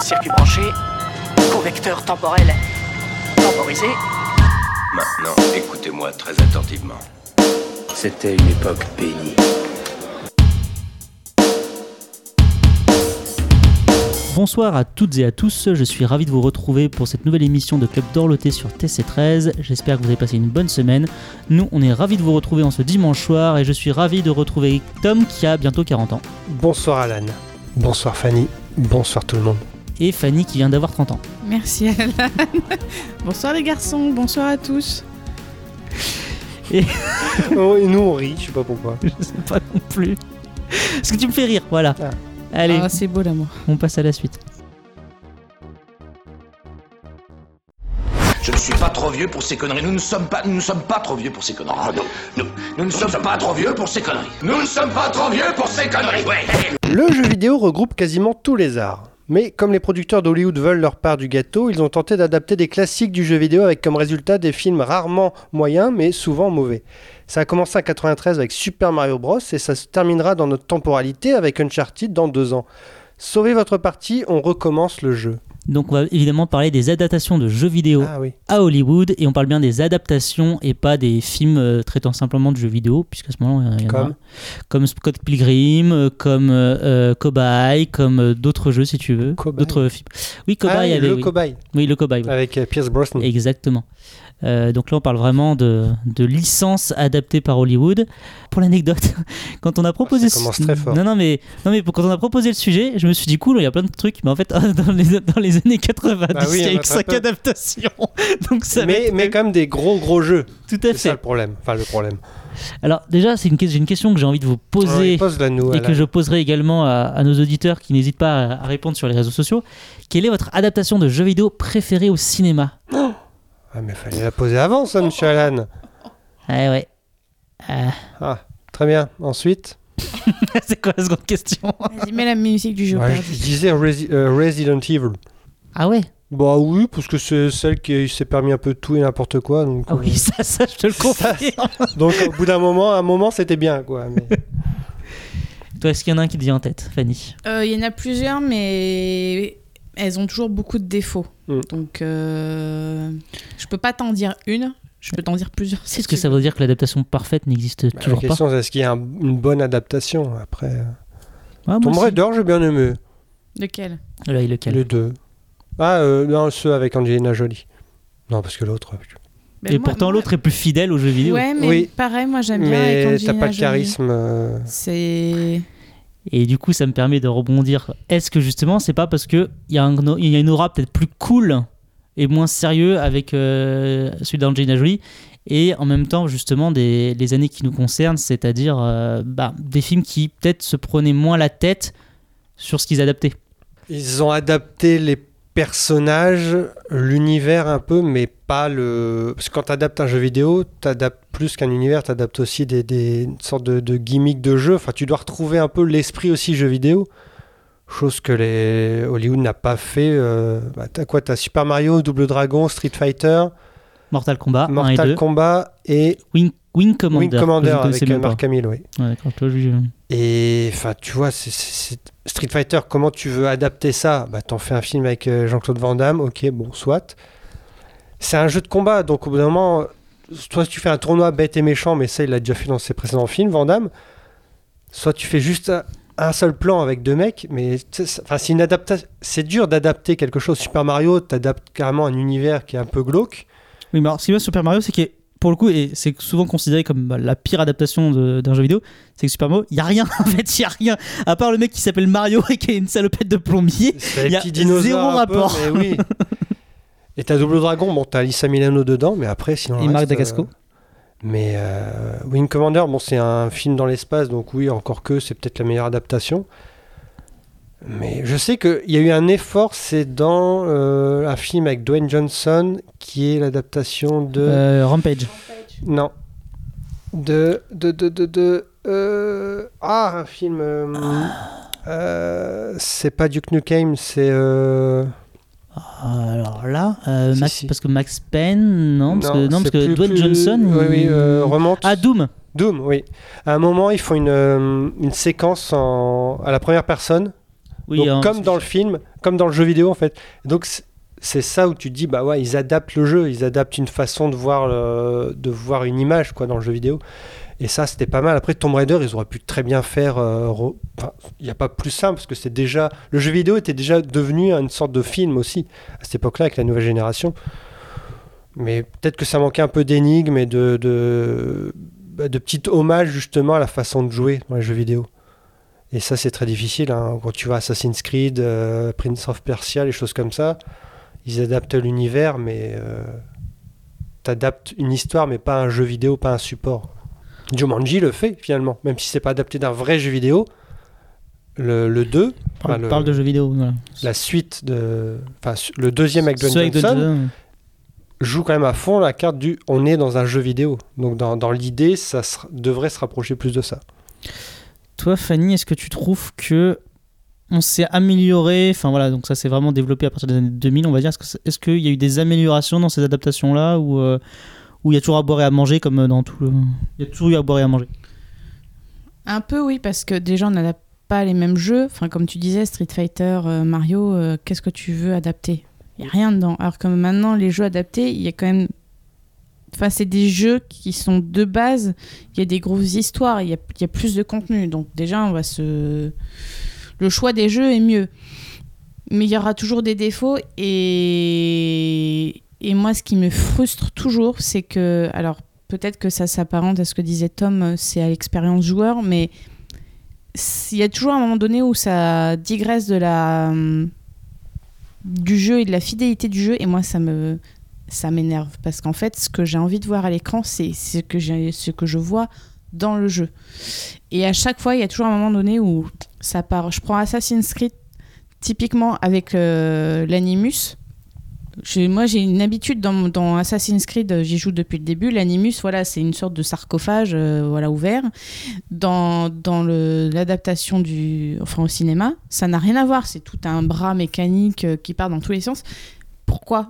Circuit branché, convecteur temporel temporisé. Maintenant, écoutez-moi très attentivement. C'était une époque bénie. Bonsoir à toutes et à tous, je suis ravi de vous retrouver pour cette nouvelle émission de Club d'Orloté sur TC13. J'espère que vous avez passé une bonne semaine. Nous, on est ravis de vous retrouver en ce dimanche soir et je suis ravi de retrouver Tom qui a bientôt 40 ans Bonsoir Alan. Bonsoir Fanny. Bonsoir tout le monde. Et Fanny qui vient d'avoir 30 ans. Merci Alan. bonsoir les garçons, bonsoir à tous. oh, et nous on rit, je sais pas pourquoi. Je sais pas non plus. Parce que tu me fais rire, voilà. Ah. Allez, Ah, c'est beau l'amour. on passe à la suite. Je ne suis pas trop vieux pour ces conneries. Nous ne sommes pas, nous ne sommes pas trop vieux pour ces conneries. Ah, non, nous, nous ne sommes pas trop vieux pour ces conneries. Nous ne sommes pas trop vieux pour ces conneries. Ouais. Le jeu vidéo regroupe quasiment tous les arts. Mais comme les producteurs d'Hollywood veulent leur part du gâteau, ils ont tenté d'adapter des classiques du jeu vidéo avec comme résultat des films rarement moyens mais souvent mauvais. Ça a commencé en 93 avec Super Mario Bros et ça se terminera dans notre temporalité avec Uncharted dans deux ans. Sauvez votre partie, on recommence le jeu. Donc on va évidemment parler des adaptations de jeux vidéo Ah oui. à Hollywood et on parle bien des adaptations et pas des films euh, traitant simplement de jeux vidéo puisqu'à ce moment il y en a Comme comme Scott Pilgrim, euh, comme euh, euh, Cobaye, comme d'autres jeux si tu veux, d'autres films. Oui, Ah Cobaye oui, avait le oui. cobaye Oui, le Cobaye. ouais. avec Pierce Brosnan. Exactement. Euh, donc là, on parle vraiment de, de licences adaptées par Hollywood. Pour l'anecdote, quand on a proposé Ah, ça commence très fort. non non mais non mais quand on a proposé le sujet, je me suis dit cool, il y a plein de trucs, mais en fait dans les, dans les années 90, Bah oui, il y a eu cinq adaptations. donc ça Mais, mais quand même des gros gros jeux. tout à C'est ça fait. le problème. Enfin le problème. Alors déjà, c'est une, une question que j'ai envie de vous poser. Nous. et que je poserai également à, à nos auditeurs qui n'hésitent pas à, à répondre sur les réseaux sociaux. Quelle est votre adaptation de jeu vidéo préférée au cinéma? Ah mais fallait la poser avant ça, monsieur Alan. Ah ouais. Ah, Ah, très bien. Ensuite, c'est quoi la seconde question? Vas-y, mets la musique du jeu. ouais, je disais Resi- euh, Resident Evil. Ah ouais? Bah oui, parce que c'est celle qui s'est permis un peu de tout et n'importe quoi. Donc, Ah oui, euh, ça, ça, je te le confirme. donc au bout d'un moment, à un moment, c'était bien, quoi. Mais... Toi, est-ce qu'il y en a un qui te vient en tête, Fanny? Euh, Il y en a plusieurs, mais elles ont toujours beaucoup de défauts. Mm. Donc, euh, je peux pas t'en dire une. Je peux t'en dire plusieurs. si Est-ce que ça veut dire que l'adaptation parfaite n'existe Bah, toujours la question, c'est est-ce qu'il y a un- une bonne adaptation après euh, pas ah, Tomb Raider, j'ai bien aimé. Lequel? Là, lequel? Les deux. Ah, euh, non, ceux avec Angelina Jolie. Non, parce que l'autre. euh, Ben, Et moi- pourtant, moi- l'autre est plus fidèle aux jeux vidéo. Ouais, mais Oui. pareil, moi j'aime bien Mais t'as pas de charisme. euh, C'est. Et du coup, ça me permet de rebondir. Est-ce que justement, c'est pas parce que il y, a y a une aura peut-être plus cool et moins sérieux avec euh, celui d'Angelina Jolie et en même temps, justement, des, les années qui nous concernent, c'est-à-dire euh, bah, des films qui peut-être se prenaient moins la tête sur ce qu'ils adaptaient? Ils ont adapté les personnages, l'univers un peu, mais pas le. Parce que quand tu adaptes un jeu vidéo, tu adaptes plus qu'un univers, tu adaptes aussi des, des une sorte de, de gimmick de jeu. Enfin, tu dois retrouver un peu l'esprit aussi jeu vidéo. Chose que les Hollywood n'a pas fait. Euh, bah, t'as quoi T'as Super Mario, Double Dragon, Street Fighter, Mortal Kombat 1 et Mortal 2. Kombat et Wing, Wing Commander. Wing Commander avec euh. Mark Hamill, oui. Ouais, d'accord, toi, je- Et enfin, tu vois, Street Fighter, comment tu veux adapter ça? Bah, t'en fais un film avec euh, Jean-Claude Van Damme, ok, bon, soit. C'est un jeu de combat, donc au bout d'un moment, soit tu fais un tournoi bête et méchant, mais ça, il l'a déjà fait dans ses précédents films, Van Damme. Soit tu fais juste un, seul plan avec deux mecs, mais enfin, c'est une adaptation. C'est dur d'adapter quelque chose. Super Mario, t'adaptes carrément un univers qui est un peu glauque. Oui, mais alors, ce qui est Super Mario, c'est que pour le coup, et c'est souvent considéré comme bah, la pire adaptation d'un jeu vidéo, c'est que Super Mario, il y a rien en fait, il y a rien. À part le mec qui s'appelle Mario et qui a une salopette de plombier. Il y a zéro peu, rapport. mais oui. Et t'as Double Dragon, bon, t'as Lisa Milano dedans, mais après, sinon. Et Marc Dacasco. euh, Mais euh, Wing Commander, bon, c'est un film dans l'espace, donc oui, encore que c'est peut-être la meilleure adaptation. Mais je sais qu'il y a eu un effort, c'est dans euh, un film avec Dwayne Johnson, qui est l'adaptation de. Euh, Rampage. Non. De. De. De. De. de, euh, Ah, un film. c'est pas Duke Nukem, c'est. euh, Alors là, Si, Max, si. parce que Max Payne, non, parce que, non, parce que plus- Dwayne plus- Johnson. Oui, oui, il- remonte. Ah, Doom Doom, oui. À un moment, ils font une, une séquence en, à la première personne, Oui, Donc, hein, comme dans le film, comme dans le jeu vidéo en fait. Donc c'est- ça où tu te dis bah ouais, ils adaptent le jeu, ils adaptent une façon de voir le- de voir une image quoi dans le jeu vidéo. Et ça c'était pas mal. Après Tomb Raider, ils auraient pu très bien faire euh, re- enfin, il n'y a pas plus simple parce que c'est déjà le jeu vidéo était déjà devenu une sorte de film aussi à cette époque-là avec la nouvelle génération. Mais peut-être que ça manquait un peu d'énigmes et de de, bah, de petits hommages justement à la façon de jouer dans les jeux vidéo. Et ça, c'est très difficile. hein. Quand tu vois Assassin's Creed, euh, Prince of Persia, les choses comme ça, ils adaptent l'univers, mais euh, t'adaptes une histoire, mais pas un jeu vidéo, pas un support. Jumanji le fait finalement, même si c'est pas adapté d'un vrai jeu vidéo. Le, le 2, On enfin, le- parle de jeux vidéo. Voilà. la suite de. Enfin, le deuxième avec Dwayne Johnson joue quand même à fond la carte du on est dans un jeu vidéo. Donc dans, dans l'idée, ça se- devrait se rapprocher plus de ça. Toi, Fanny, est-ce que tu trouves que on s'est amélioré Enfin voilà, donc ça s'est vraiment développé à partir des années 2000, on va dire. Est-ce qu'il y a eu des améliorations dans ces adaptations-là ou euh, où il y a toujours à boire et à manger comme dans tout le... Il y a toujours eu à boire et à manger? Un peu, oui, parce que déjà, on n'adapte pas les mêmes jeux. Enfin, comme tu disais, Street Fighter, euh, Mario, euh, qu'est-ce que tu veux adapter? Il n'y a rien dedans. Alors que maintenant, les jeux adaptés, il y a quand même. Enfin, c'est des jeux qui sont de base. Il y a des grosses histoires, il y a, plus de contenu. Donc, déjà, on va se. Le choix des jeux est mieux. Mais il y aura toujours des défauts. Et, et moi, ce qui me frustre toujours, c'est que. Alors, peut-être que ça s'apparente à ce que disait Tom, c'est à l'expérience joueur, mais il y a toujours un moment donné où ça digresse de la hum, du jeu et de la fidélité du jeu et moi ça me ça m'énerve parce qu'en fait ce que j'ai envie de voir à l'écran c'est ce que je vois dans le jeu et à chaque fois il y a toujours un moment donné où ça part je prends Assassin's Creed typiquement avec euh, l'Animus moi, j'ai une habitude dans, Assassin's Creed, j'y joue depuis le début. L'Animus, voilà, c'est une sorte de sarcophage, euh, voilà, ouvert. Dans, dans l'adaptation du, enfin, au cinéma, ça n'a rien à voir. C'est tout un bras mécanique euh, qui part dans tous les sens. Pourquoi?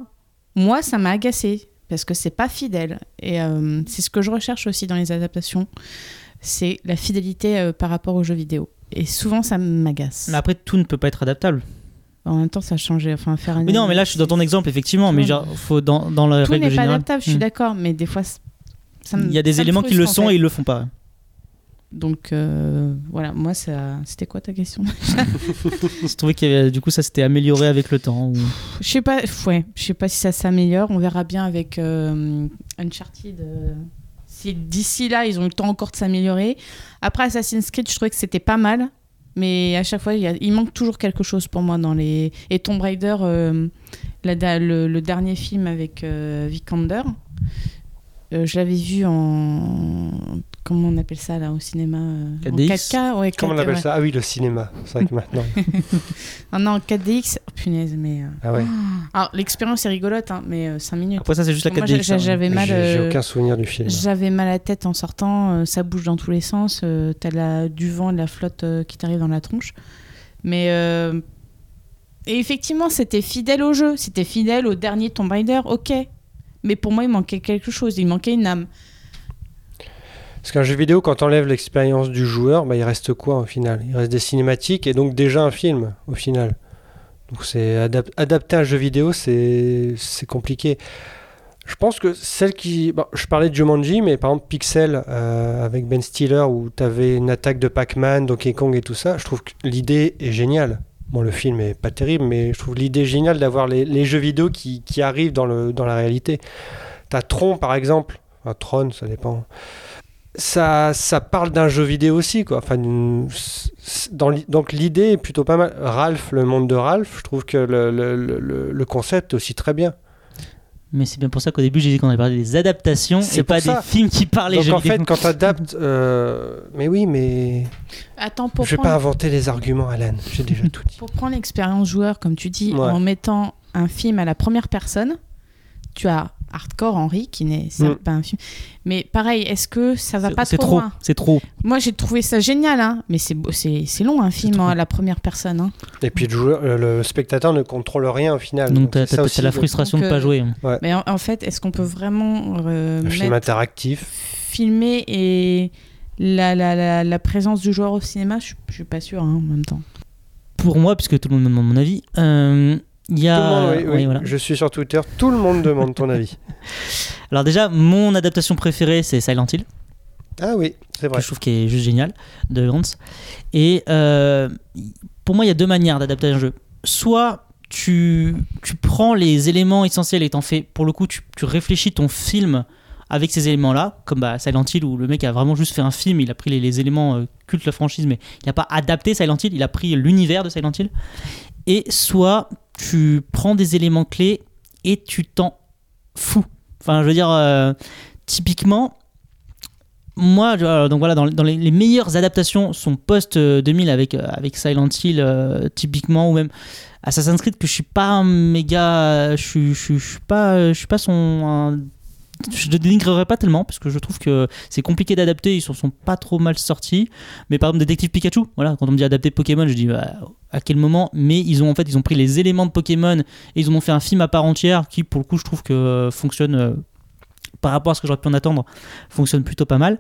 Moi, ça m'a agacé parce que c'est pas fidèle. Et euh, c'est ce que je recherche aussi dans les adaptations. C'est la fidélité euh, par rapport aux jeux vidéo. Et souvent, ça m'agace. Mais après, tout ne peut pas être adaptable. En même temps, ça a changé. Enfin, faire un Mais non, mais là, je suis dans ton exemple, effectivement. Mais genre, faut dans, dans la Tout règle n'est pas générale. adaptable, je suis Hmm. d'accord, mais des fois, c- ça me- Il y a des éléments qui le en sont fait. et ils le font pas. Donc euh, voilà, moi, ça... c'était quoi ta question Je trouvais qu'il y avait, du coup, ça s'était amélioré avec le temps. ou- Je sais pas, ouais, je sais pas si ça s'améliore. On verra bien avec euh, Uncharted. euh, si d'ici là, ils ont le temps encore de s'améliorer. Après Assassin's Creed, je trouvais que c'était pas mal. Mais à chaque fois, il, y a- il manque toujours quelque chose pour moi dans les. Et Tomb Raider, la da- le, le dernier film avec Vikander, euh, je l'avais vu en. Comment on appelle ça là au cinéma euh, En 4DX? 4K ouais, Comment on 4K, appelle ouais. ça? Ah oui, le cinéma. C'est vrai que maintenant. Ah non, 4DX, oh, punaise, mais. euh, Ah ouais. Alors, l'expérience est rigolote, hein, mais 5 minutes. Après, ça, c'est juste la Moi, 4DX. j'ai- hein. j'avais mal. J'ai j'ai euh, aucun souvenir du film. J'avais mal à la tête en sortant, euh, ça bouge dans tous les sens, euh, t'as la- du vent, de la flotte euh, qui t'arrive dans la tronche. Mais euh, et effectivement, c'était fidèle au jeu, c'était fidèle au dernier Tomb Raider, ok. Mais pour moi, il manquait quelque chose, il manquait une âme. Parce qu'un jeu vidéo, quand t'enlèves l'expérience du joueur, bah, il reste quoi au final? Il reste des cinématiques et donc déjà un film au final. Donc c'est adap- adapter un jeu vidéo, c'est compliqué. Je pense que celle qui. je parlais de Jumanji, mais par exemple Pixel euh, avec Ben Stiller où t'avais une attaque de Pac-Man, Donkey Kong et tout ça, je trouve que l'idée est géniale. Bon, le film est pas terrible, mais je trouve l'idée géniale d'avoir les, jeux vidéo qui, arrivent dans, la réalité. T'as Tron par exemple, enfin Tron, ça dépend ça, ça parle d'un jeu vidéo aussi, quoi. Enfin, donc l'idée est plutôt pas mal. Ralph, le monde de Ralph, je trouve que le, le- le- le concept est aussi très bien. Mais c'est bien pour ça qu'au début, j'ai dit qu'on avait parlé des adaptations C'est et pas ça. des films qui parlaient donc jeux en vidéo. fait, quand tu adaptes... mais oui, mais Attends, pour je vais pas inventer les arguments, Alan. J'ai déjà tout dit. pour prendre l'expérience joueur, comme tu dis, Ouais. en mettant un film à la première personne, tu as Hardcore Henry, qui n'est certes Mm. pas un film. Mais pareil, est-ce que ça va pas trop trop, loin? c'est trop. Moi, j'ai trouvé ça génial, hein, mais c'est beau- c'est c'est long un film hein, à la première personne. hein. Et puis le, joueur- euh, le spectateur ne contrôle rien au final. Donc c'est la frustration Donc, de pas euh, jouer. Mais en, en fait, est-ce qu'on peut vraiment euh, le film interactif. filmer et la, la, la, la présence du joueur au cinéma? Je, suis- je suis pas sûre hein, en même temps. pour moi, puisque tout le monde me demande mon avis, euh, il y a. Tout le monde, oui, ouais, oui. voilà. Je suis sur Twitter, tout le monde demande ton avis. Alors, déjà, mon adaptation préférée, c'est Silent Hill. Ah oui, c'est que vrai. je trouve qui est juste génial de Gantz. Et euh, pour moi, il y a deux manières d'adapter un jeu. Soit tu, tu prends les éléments essentiels et t'en fais, pour le coup, tu, tu réfléchis ton film avec ces éléments-là, comme bah, Silent Hill où le mec a vraiment juste fait un film, il a pris les, les éléments euh, cultes de la franchise, mais il n'a pas adapté Silent Hill, il a pris l'univers de Silent Hill. Et soit tu prends des éléments clés et tu t'en fous. Enfin, je veux dire, euh, typiquement, moi, donc voilà, dans, les, meilleures adaptations sont post euh, 2000 avec, euh, avec Silent Hill euh, typiquement ou même Assassin's Creed que je suis pas un méga, je suis, je suis, pas, je suis pas son, je ne dénigrerai pas tellement parce que je trouve que c'est compliqué d'adapter, ils sont, sont pas trop mal sortis. Mais par exemple, Détective Pikachu, voilà, quand on me dit adapter Pokémon, je dis bah, à quel moment Mais ils ont en fait, ils ont pris les éléments de Pokémon et ils en ont fait un film à part entière qui, pour le coup, je trouve que euh, fonctionne. euh, par rapport à ce que j'aurais pu en attendre, fonctionne plutôt pas mal.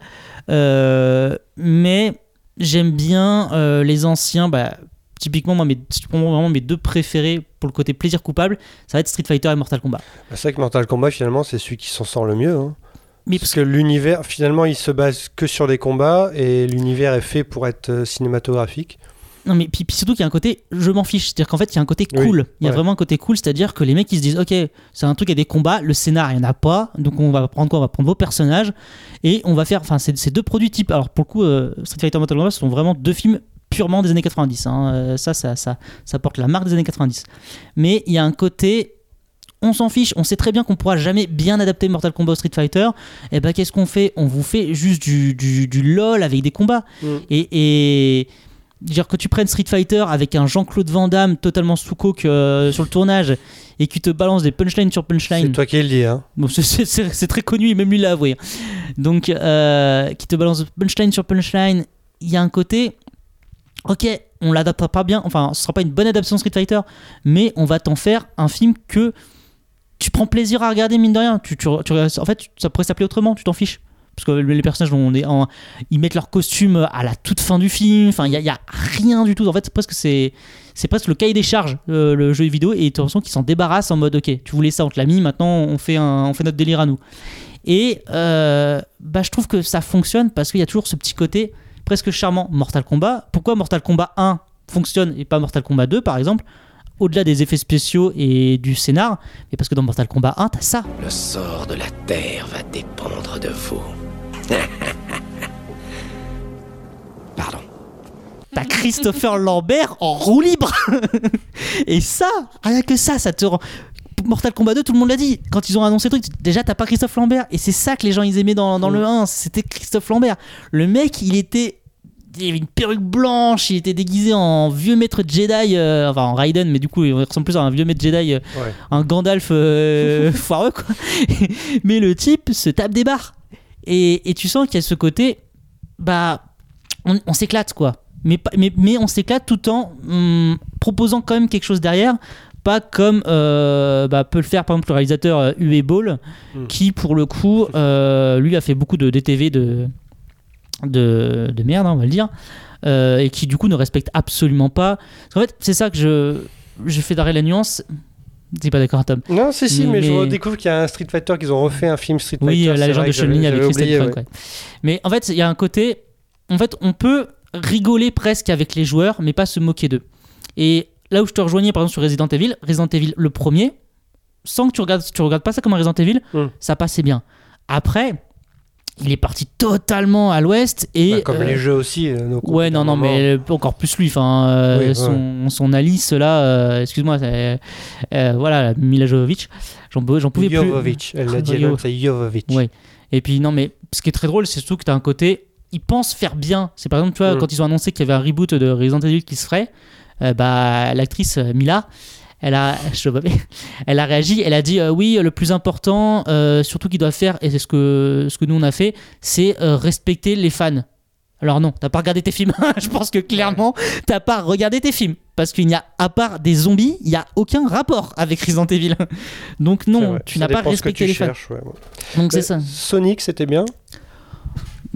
Euh, mais j'aime bien euh, les anciens. Bah, typiquement, moi, mes, vraiment deux préférés pour le côté plaisir coupable, ça va être Street Fighter et Mortal Kombat. C'est vrai que Mortal Kombat, finalement, c'est celui qui s'en sort le mieux. hein. Mais Parce que l'univers, finalement, il se base que sur des combats et l'univers est fait pour être cinématographique. Non, mais puis, puis surtout qu'il y a un côté, je m'en fiche. C'est-à-dire qu'en fait, il y a un côté Oui, cool. Il y a ouais. vraiment un côté cool, c'est-à-dire que les mecs, ils se disent, ok, c'est un truc, il y a des combats, le scénar, il n'y en a pas. Donc, on va prendre quoi? On va prendre vos personnages et on va faire. Enfin, c'est c'est deux produits types. Alors, pour le coup, euh, Street Fighter et Mortal Kombat, sont vraiment deux films purement des années 90. hein. Euh, ça, ça, ça, ça porte la marque des années 90. Mais il y a un côté. On s'en fiche, on sait très bien qu'on pourra jamais bien adapter Mortal Kombat au Street Fighter. Et ben qu'est-ce qu'on fait? On vous fait juste du, du, du LOL avec des combats. Mm. Et, et dire que tu prennes Street Fighter avec un Jean-Claude Van Damme totalement sous coke euh, sur le tournage et qui te balance des punchlines sur C'est punchlines. toi qui le dis. Hein. Bon, c'est- c'est c'est- c'est très connu, et même lui l'a avoué. Donc, euh, qui te balance punchline sur punchline, il y a un côté. Ok, on l'adaptera pas bien, enfin, ce sera pas une bonne adaptation Street Fighter, mais on va t'en faire un film que tu prends plaisir à regarder, mine de rien. Tu, tu- tu- en fait, ça pourrait s'appeler autrement, tu t'en fiches. Parce que les personnages, ils mettent leur costume à la toute fin du film. Enfin, il y, a- rien du tout. En fait, c'est presque le cahier des charges, euh, le jeu vidéo, et l'impression qu'ils s'en débarrassent en mode, ok, tu voulais ça, on te l'a mis, maintenant on fait, un, on fait notre délire à nous. Et euh, bah, je trouve que ça fonctionne parce qu'il y a toujours ce petit côté presque charmant. Mortal Kombat, pourquoi Mortal Kombat 1 fonctionne et pas Mortal Kombat 2 par exemple au-delà des effets spéciaux et du scénar, mais parce que dans Mortal Kombat 1, t'as ça. Le sort de la Terre va dépendre de vous. Pardon. T'as Christopher Lambert en roue libre. et ça, rien que ça, ça te rend. Mortal Kombat 2, tout le monde l'a dit. Quand ils ont annoncé le truc, déjà t'as pas Christophe Lambert. Et c'est ça que les gens ils aimaient dans, dans le 1. C'était Christophe Lambert. Le mec, il était. Il avait une perruque blanche, il était déguisé en vieux maître Jedi, euh, enfin en Raiden, mais du coup il ressemble plus à un vieux maître Jedi, euh, Ouais. un Gandalf euh, foireux quoi. mais le type se tape des barres. Et, et tu sens qu'il y a ce côté, bah, on, on s'éclate quoi. Mais, mais, mais on s'éclate tout en hum, proposant quand même quelque chose derrière. Pas comme euh, bah, peut le faire par exemple le réalisateur euh, Uwe Ball, Mm. qui pour le coup, euh, lui a fait beaucoup de DTV de, de, de merde, hein, on va le dire, euh, et qui du coup ne respecte absolument pas. Parce qu'en fait, c'est ça que je, je fais d'arrêt la nuance. T'es pas d'accord, Tom Non, si, si, mais, je redécouvre qu'il y a un Street Fighter, qu'ils ont refait un film Street Oui, Fighter. euh, la c'est légende de Chun-Li avec oublié, ouais. ouais. Mais en fait, il y a un côté. En fait, on peut rigoler presque avec les joueurs, mais pas se moquer d'eux. Et là où je te rejoignais, par exemple, sur Resident Evil, Resident Evil, le premier, sans que tu regardes, tu regardes pas ça comme un Resident Evil, Hmm. ça passait bien. Après, il est parti totalement à l'ouest et. Bah, comme euh, les jeux aussi. euh, nos Ouais, non, non, mais encore plus lui. Enfin, euh, Oui, ouais. son, son Alice là, euh, excuse-moi, voilà, Mila Jovovich, j'en pouvais plus. Jovovich, elle l'a dit, c'est Jovovich. Ouais. Et puis non, mais ce qui est très drôle, c'est surtout que tu as un côté, ils pensent faire bien. C'est par exemple, tu vois, Mm. quand ils ont annoncé qu'il y avait un reboot de Resident Evil qui se ferait, bah l'actrice Mila. Elle a, je bien, elle a réagi, elle a dit euh, oui, le plus important, euh, surtout qu'il doit faire, et c'est ce que, ce que nous on a fait, c'est euh, respecter les fans. Alors non, t'as pas regardé tes films. je pense que clairement, t'as pas regardé tes films. Parce qu'il n'y a, à part des zombies, il n'y a aucun rapport avec Resident Evil. Donc non, tu n'as pas respecté les fans. cherches, ouais, ouais. Donc c'est Mais ça. Sonic, c'était bien.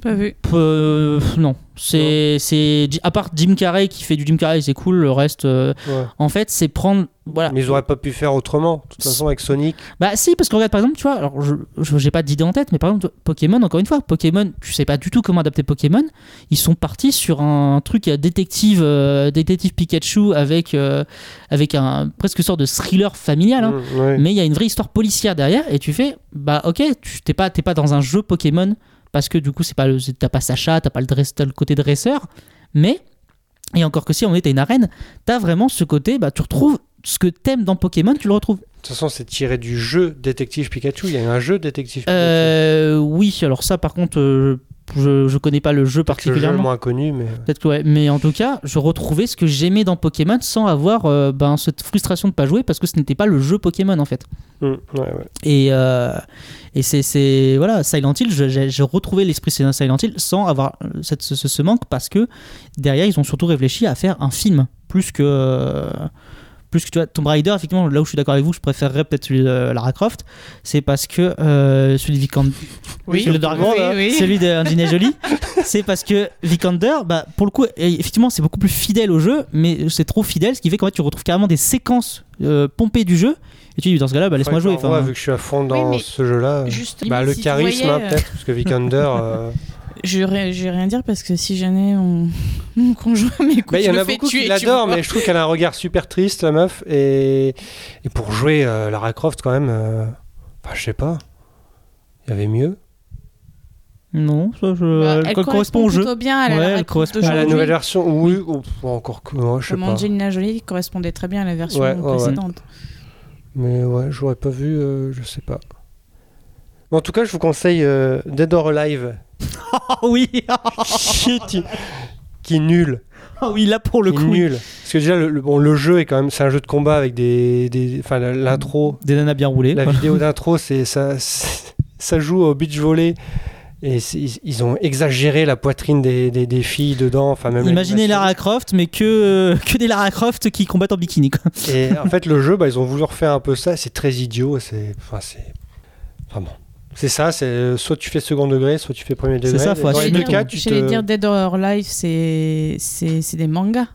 Pas vu. Euh, non, c'est c'est à part Jim Carrey qui fait du Jim Carrey, c'est cool. Le reste, euh, Ouais. en fait, c'est prendre voilà. Mais ils auraient pas pu faire autrement. De toute façon, avec Sonic, Bah si, parce que regarde par exemple, tu vois, alors je je- j'ai pas d'idée en tête, mais par exemple Pokémon, encore une fois, Pokémon, tu sais pas du tout comment adapter Pokémon. Ils sont partis sur un truc euh, détective, euh, détective Pikachu avec euh, avec un presque sorte de thriller familial. hein. Mm, ouais. mais il y a une vraie histoire policière derrière et tu fais bah ok tu t'es pas t'es pas dans un jeu Pokémon parce que du coup c'est pas t'as pas Sacha t'as pas le le côté dresseur mais et encore que si on était une arène t'as vraiment ce côté bah tu retrouves ce que t'aimes dans Pokémon tu le retrouves De toute façon, c'est tiré du jeu Détective Pikachu. Il y a un jeu Détective Pikachu. euh, oui alors ça par contre euh, je, je connais pas le jeu Le jeu particulièrement moins connu, mais Peut-être que ouais, mais en tout cas, je retrouvais ce que j'aimais dans Pokémon sans avoir euh, ben, cette frustration de pas jouer parce que ce n'était pas le jeu Pokémon en fait. Mm, ouais, ouais. Et, euh, et c'est, c'est- voilà, Silent Hill, j'ai, retrouvé l'esprit de Silent Hill sans avoir cette, ce, ce manque parce que derrière, ils ont surtout réfléchi à faire un film plus que. Euh, plus que tu vois, Tomb Raider, effectivement, là où je suis d'accord avec vous, je préférerais peut-être celui de Lara Croft, c'est parce que euh, celui de Vikander, Oui, celui de Dark oui, World, oui. celui de Angelina Jolie, c'est parce que Vikander, bah, pour le coup, effectivement, c'est beaucoup plus fidèle au jeu, mais c'est trop fidèle, ce qui fait qu'en fait, tu retrouves carrément des séquences euh, pompées du jeu, et tu dis, dans ce cas-là, bah, laisse-moi jouer. Enfin, vu que je suis à fond dans ce jeu-là. Juste, Bah, le si charisme, voyais, hein, euh, peut-être, parce que Vikander. Je vais je rien dire parce que si jamais on, mon conjoint m'écoute, bah, Il y je en a fais beaucoup tuer, qui l'adorent, mais je trouve qu'elle a un regard super triste, la meuf. Et, et pour jouer euh, Lara Croft, quand même, euh, enfin, je sais pas. Il y avait mieux. Non, ça, je... Bah, elle, correspond au jeu. bien à la, Ouais, elle correspond à À la nouvelle version, oui, ou- encore que. ouais, je sais Comme pas. Angelina Jolie correspondait très bien à la version Ouais, ouais, ouais. précédente. Mais ouais, j'aurais pas vu, euh, je sais pas. Mais en tout cas, je vous conseille euh, Dead or Alive, Ah oui qui, qui est nul. Ah oui, là pour le coup. nul. Parce que déjà, le, le- bon, le jeu est quand même, c'est un jeu de combat avec des, des enfin, l'intro, Des nanas bien roulées. la quoi. vidéo d'intro, c'est ça, ça joue au beach volley. Et ils, ont exagéré la poitrine des, des, des filles dedans. Enfin, même Imaginez. Lara Croft, mais que, euh, que des Lara Croft qui combattent en bikini. Quoi. Et en fait, le jeu, bah, ils ont voulu refaire un peu ça. C'est très idiot. C'est, enfin, c'est, enfin bon. C'est ça. C'est euh, soit tu fais second degré, soit tu fais premier degré. ça, faut dans les assumer deux cas, tu J'allais te... dire Dead or Alive, c'est c'est c'est des mangas.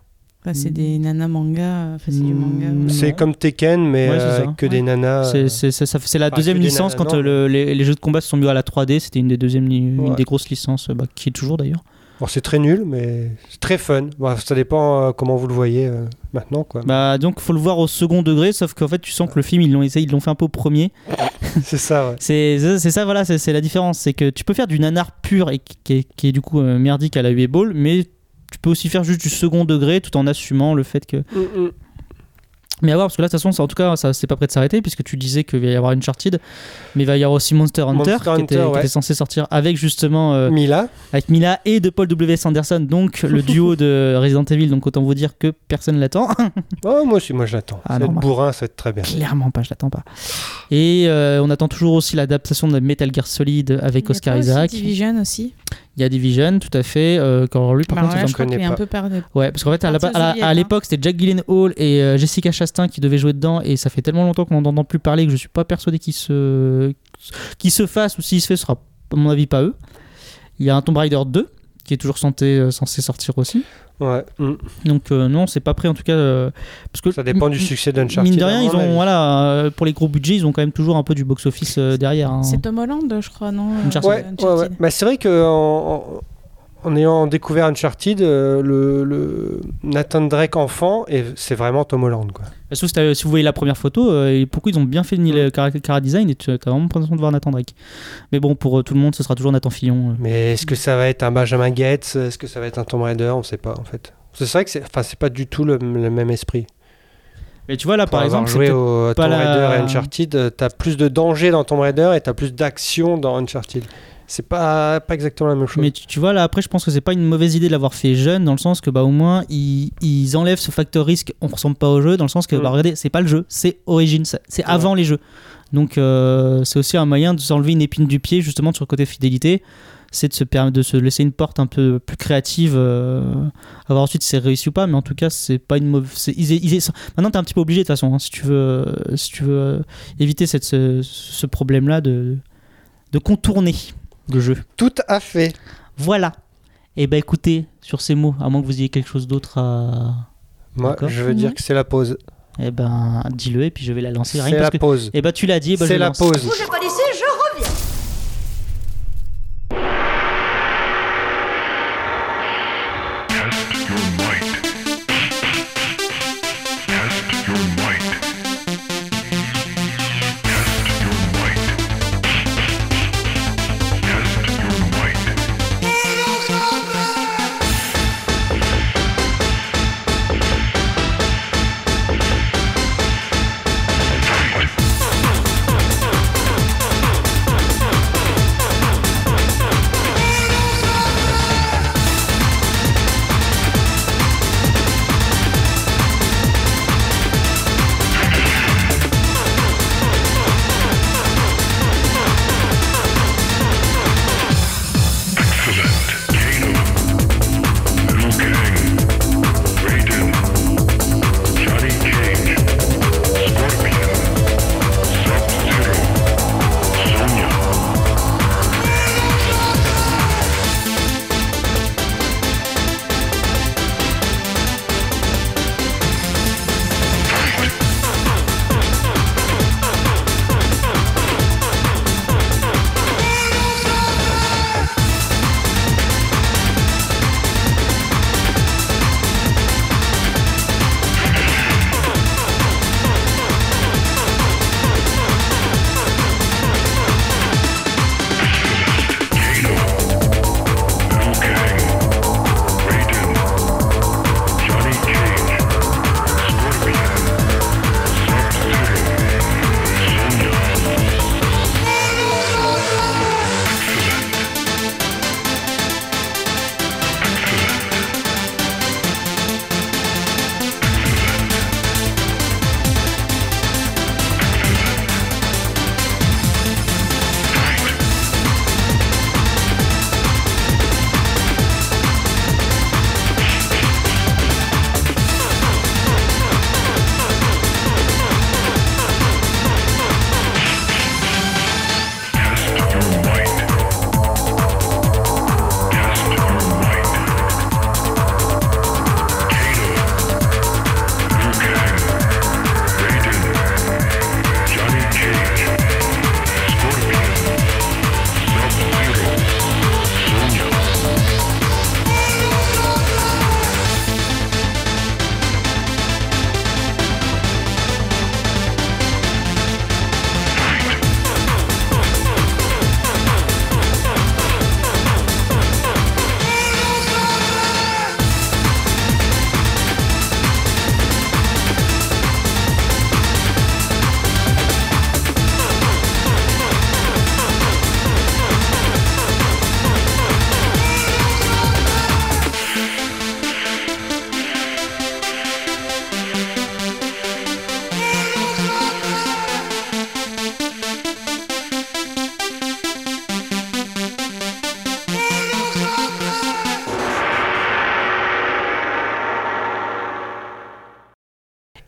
Enfin, c'est Mm. des nanas mangas. Enfin, c'est du manga. Mm. C'est comme Tekken, mais Ouais, c'est euh, que Ouais. des nanas. C'est euh, c'est- c'est- c'est la Enfin, deuxième licence nanas, quand le- les, les jeux de combat se sont mis à la 3D. C'était une des, deuxièmes, une des grosses licences, bah, qui est toujours d'ailleurs. Bon, c'est très nul, mais c'est très fun. Bon, ça dépend euh, comment vous le voyez euh, maintenant, quoi. Bah, donc faut le voir au second degré, sauf qu'en fait tu sens que le film ils l'ont essayé, ils l'ont fait un peu au premier. c'est ça. Ouais. C'est c'est ça, voilà, c'est c'est la différence. C'est que tu peux faire du nanar pur et qui, qui est, qui est du coup euh, merdique à la U-Ball, mais tu peux aussi faire juste du second degré tout en assumant le fait que. Mm, mm. Mais à voir, parce que là, de toute façon, ça- en tout cas, ça c'est pas prêt de s'arrêter, puisque tu disais qu'il va y avoir Uncharted, mais il va y avoir aussi Monster Hunter, Monster qui, était, qui censé sortir avec justement euh, Mila, avec Mila et de Paul W. Sanderson, donc le duo de Resident Evil, donc autant vous dire que personne l'attend. oh, moi aussi, moi je l'attends. Ah, bourrin, ça va être très bien. Clairement pas, je l'attends pas. Et euh, on attend toujours aussi l'adaptation de Metal Gear Solid avec Il y a Oscar pas aussi Isaac. Division aussi? Il y a Division, tout à fait. Euh, quand lui, par Bah, contre, il je crois qu'il est un peu perdu. Ouais, parce qu'en fait, à hein. l'époque, c'était Jack Gyllenhaal et euh, Jessica Chastain qui devaient jouer dedans, et ça fait tellement longtemps qu'on n'en entend plus parler que je suis pas persuadé qu'ils se, qu'ils se fassent, ou s'il se fait, ce sera, à mon avis, pas eux. Il y a un Tomb Raider 2 qui est toujours censé, euh, censé sortir aussi. Ouais. mm. Donc, euh, non, c'est pas prêt en tout cas. euh, parce que Ça dépend du succès d'Uncharted. Mine de rien, ils ont, voilà, euh, pour les gros budgets, ils ont quand même toujours un peu du box-office euh, derrière. hein. C'est Tom Holland, je crois, non Uncharted. Ouais, ouais, Uncharted. ouais. Bah, c'est vrai que en, en- ayant découvert Uncharted, euh, le, le Nathan Drake enfant, et c'est vraiment Tom Holland. Quoi. Si vous voyez la première photo, euh, et pourquoi ils ont bien fait le cara, design et tu as vraiment l'impression de voir Nathan Drake. Mais bon, pour euh, tout le monde, ce sera toujours Nathan Fillon. Mais est-ce que ça va être un Benjamin Gates Est-ce que ça va être un Tomb Raider On ne sait pas en fait. C'est vrai que c'est, pas du tout le, le même esprit. Mais tu vois là, Pour par exemple, joué au Tomb la- Raider et Uncharted, t'as plus de danger dans Tomb Raider et t'as plus d'action dans Uncharted. C'est pas, pas exactement la même chose. Mais tu, tu vois là après je pense que c'est pas une mauvaise idée de l'avoir fait jeune dans le sens que bah au moins ils, ils enlèvent ce facteur risque on ressemble pas au jeu dans le sens que Mm. bah regardez c'est pas le jeu c'est Origins c'est- avant les jeux donc euh, c'est aussi un moyen de s'enlever une épine du pied justement sur le côté fidélité c'est de se de se laisser une porte un peu plus créative euh, à voir ensuite si c'est réussi ou pas mais en tout cas c'est pas une mauvaise maintenant t'es un petit peu obligé de toute façon hein, si tu veux euh, si tu veux euh, éviter cette, ce, ce problème là de de contourner le jeu Tout à fait. Voilà. Et bah écoutez, sur ces mots, à moins que vous ayez quelque chose d'autre à. Moi, je veux dire que c'est la pause. Eh ben, dis-le et puis je vais la lancer. Rien C'est la que. pause. Eh ben, tu l'as dit, eh ben, C'est la lance. pause.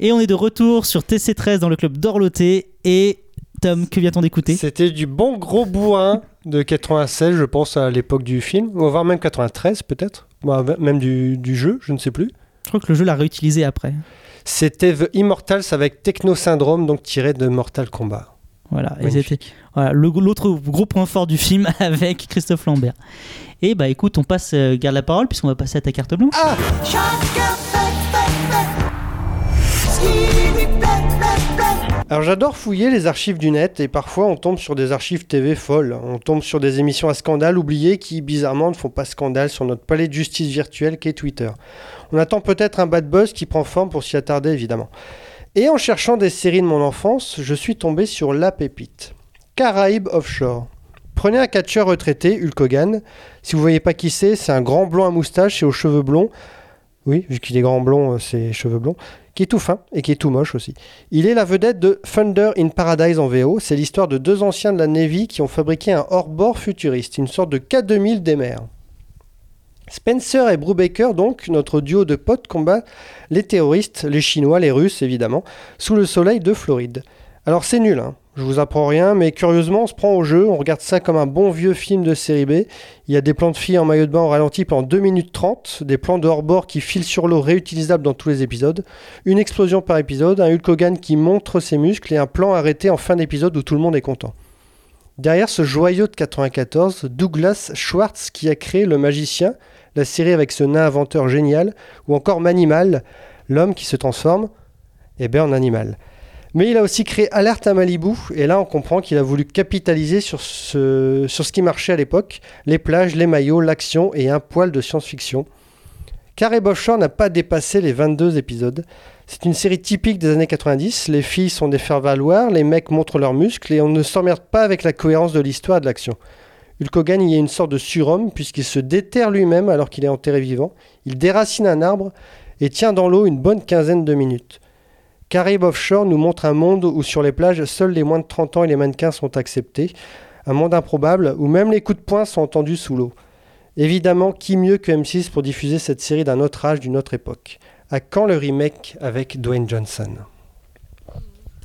Et on est de retour sur TC13 dans le club d'Orloté. Et Tom, que vient-on d'écouter? C'était du bon gros bourrin de 96, je pense, à l'époque du film, ou voire même 93 peut-être, Ou même du, du jeu, je ne sais plus. Je crois que le jeu l'a réutilisé après. C'était The Immortals avec Techno Syndrome, donc tiré de Mortal Kombat. Voilà, c'était voilà, l'autre gros point fort du film avec Christophe Lambert. Et bah écoute, on passe, euh, garde la parole puisqu'on va passer à ta carte blanche. Ah Alors j'adore fouiller les archives du net et parfois on tombe sur des archives TV folles. On tombe sur des émissions à scandale oubliées qui bizarrement ne font pas scandale sur notre palais de justice virtuel qu'est Twitter. On attend peut-être un bad buzz qui prend forme pour s'y attarder évidemment. Et en cherchant des séries de mon enfance, je suis tombé sur La Pépite. Caraïbes Offshore. Prenez un catcheur retraité, Hulk Hogan. Si vous voyez pas qui c'est, c'est un grand blond à moustache et aux cheveux blonds. Oui, vu qu'il est grand blond, euh, c'est cheveux blonds. Qui est tout fin et qui est tout moche aussi. Il est la vedette de Thunder in Paradise en VO. C'est l'histoire de deux anciens de la Navy qui ont fabriqué un hors-bord futuriste, une sorte de K2000 des mers. Spencer et Brubaker, donc, notre duo de potes, combattent les terroristes, les Chinois, les Russes évidemment, sous le soleil de Floride. Alors c'est nul, hein. Je vous apprends rien, mais curieusement, on se prend au jeu, on regarde ça comme un bon vieux film de série B. Il y a des plans de filles en maillot de bain en ralenti pendant 2 minutes 30, des plans de hors-bord qui filent sur l'eau réutilisables dans tous les épisodes, une explosion par épisode, un Hulk Hogan qui montre ses muscles et un plan arrêté en fin d'épisode où tout le monde est content. Derrière ce joyau de 94, Douglas Schwartz qui a créé Le Magicien, la série avec ce nain inventeur génial, ou encore Manimal, l'homme qui se transforme eh ben, en animal. Mais il a aussi créé Alerte à Malibu, et là on comprend qu'il a voulu capitaliser sur ce, sur ce qui marchait à l'époque, les plages, les maillots, l'action et un poil de science-fiction. Carré Offshore n'a pas dépassé les 22 épisodes. C'est une série typique des années 90, les filles sont des faire-valoir, les mecs montrent leurs muscles et on ne s'emmerde pas avec la cohérence de l'histoire et de l'action. Hulk Hogan y est une sorte de surhomme puisqu'il se déterre lui-même alors qu'il est enterré vivant, il déracine un arbre et tient dans l'eau une bonne quinzaine de minutes. Caraïbes Offshore nous montre un monde où sur les plages, seuls les moins de 30 ans et les mannequins sont acceptés. Un monde improbable où même les coups de poing sont entendus sous l'eau. Évidemment, qui mieux que M6 pour diffuser cette série d'un autre âge, d'une autre époque? À quand le remake avec Dwayne Johnson?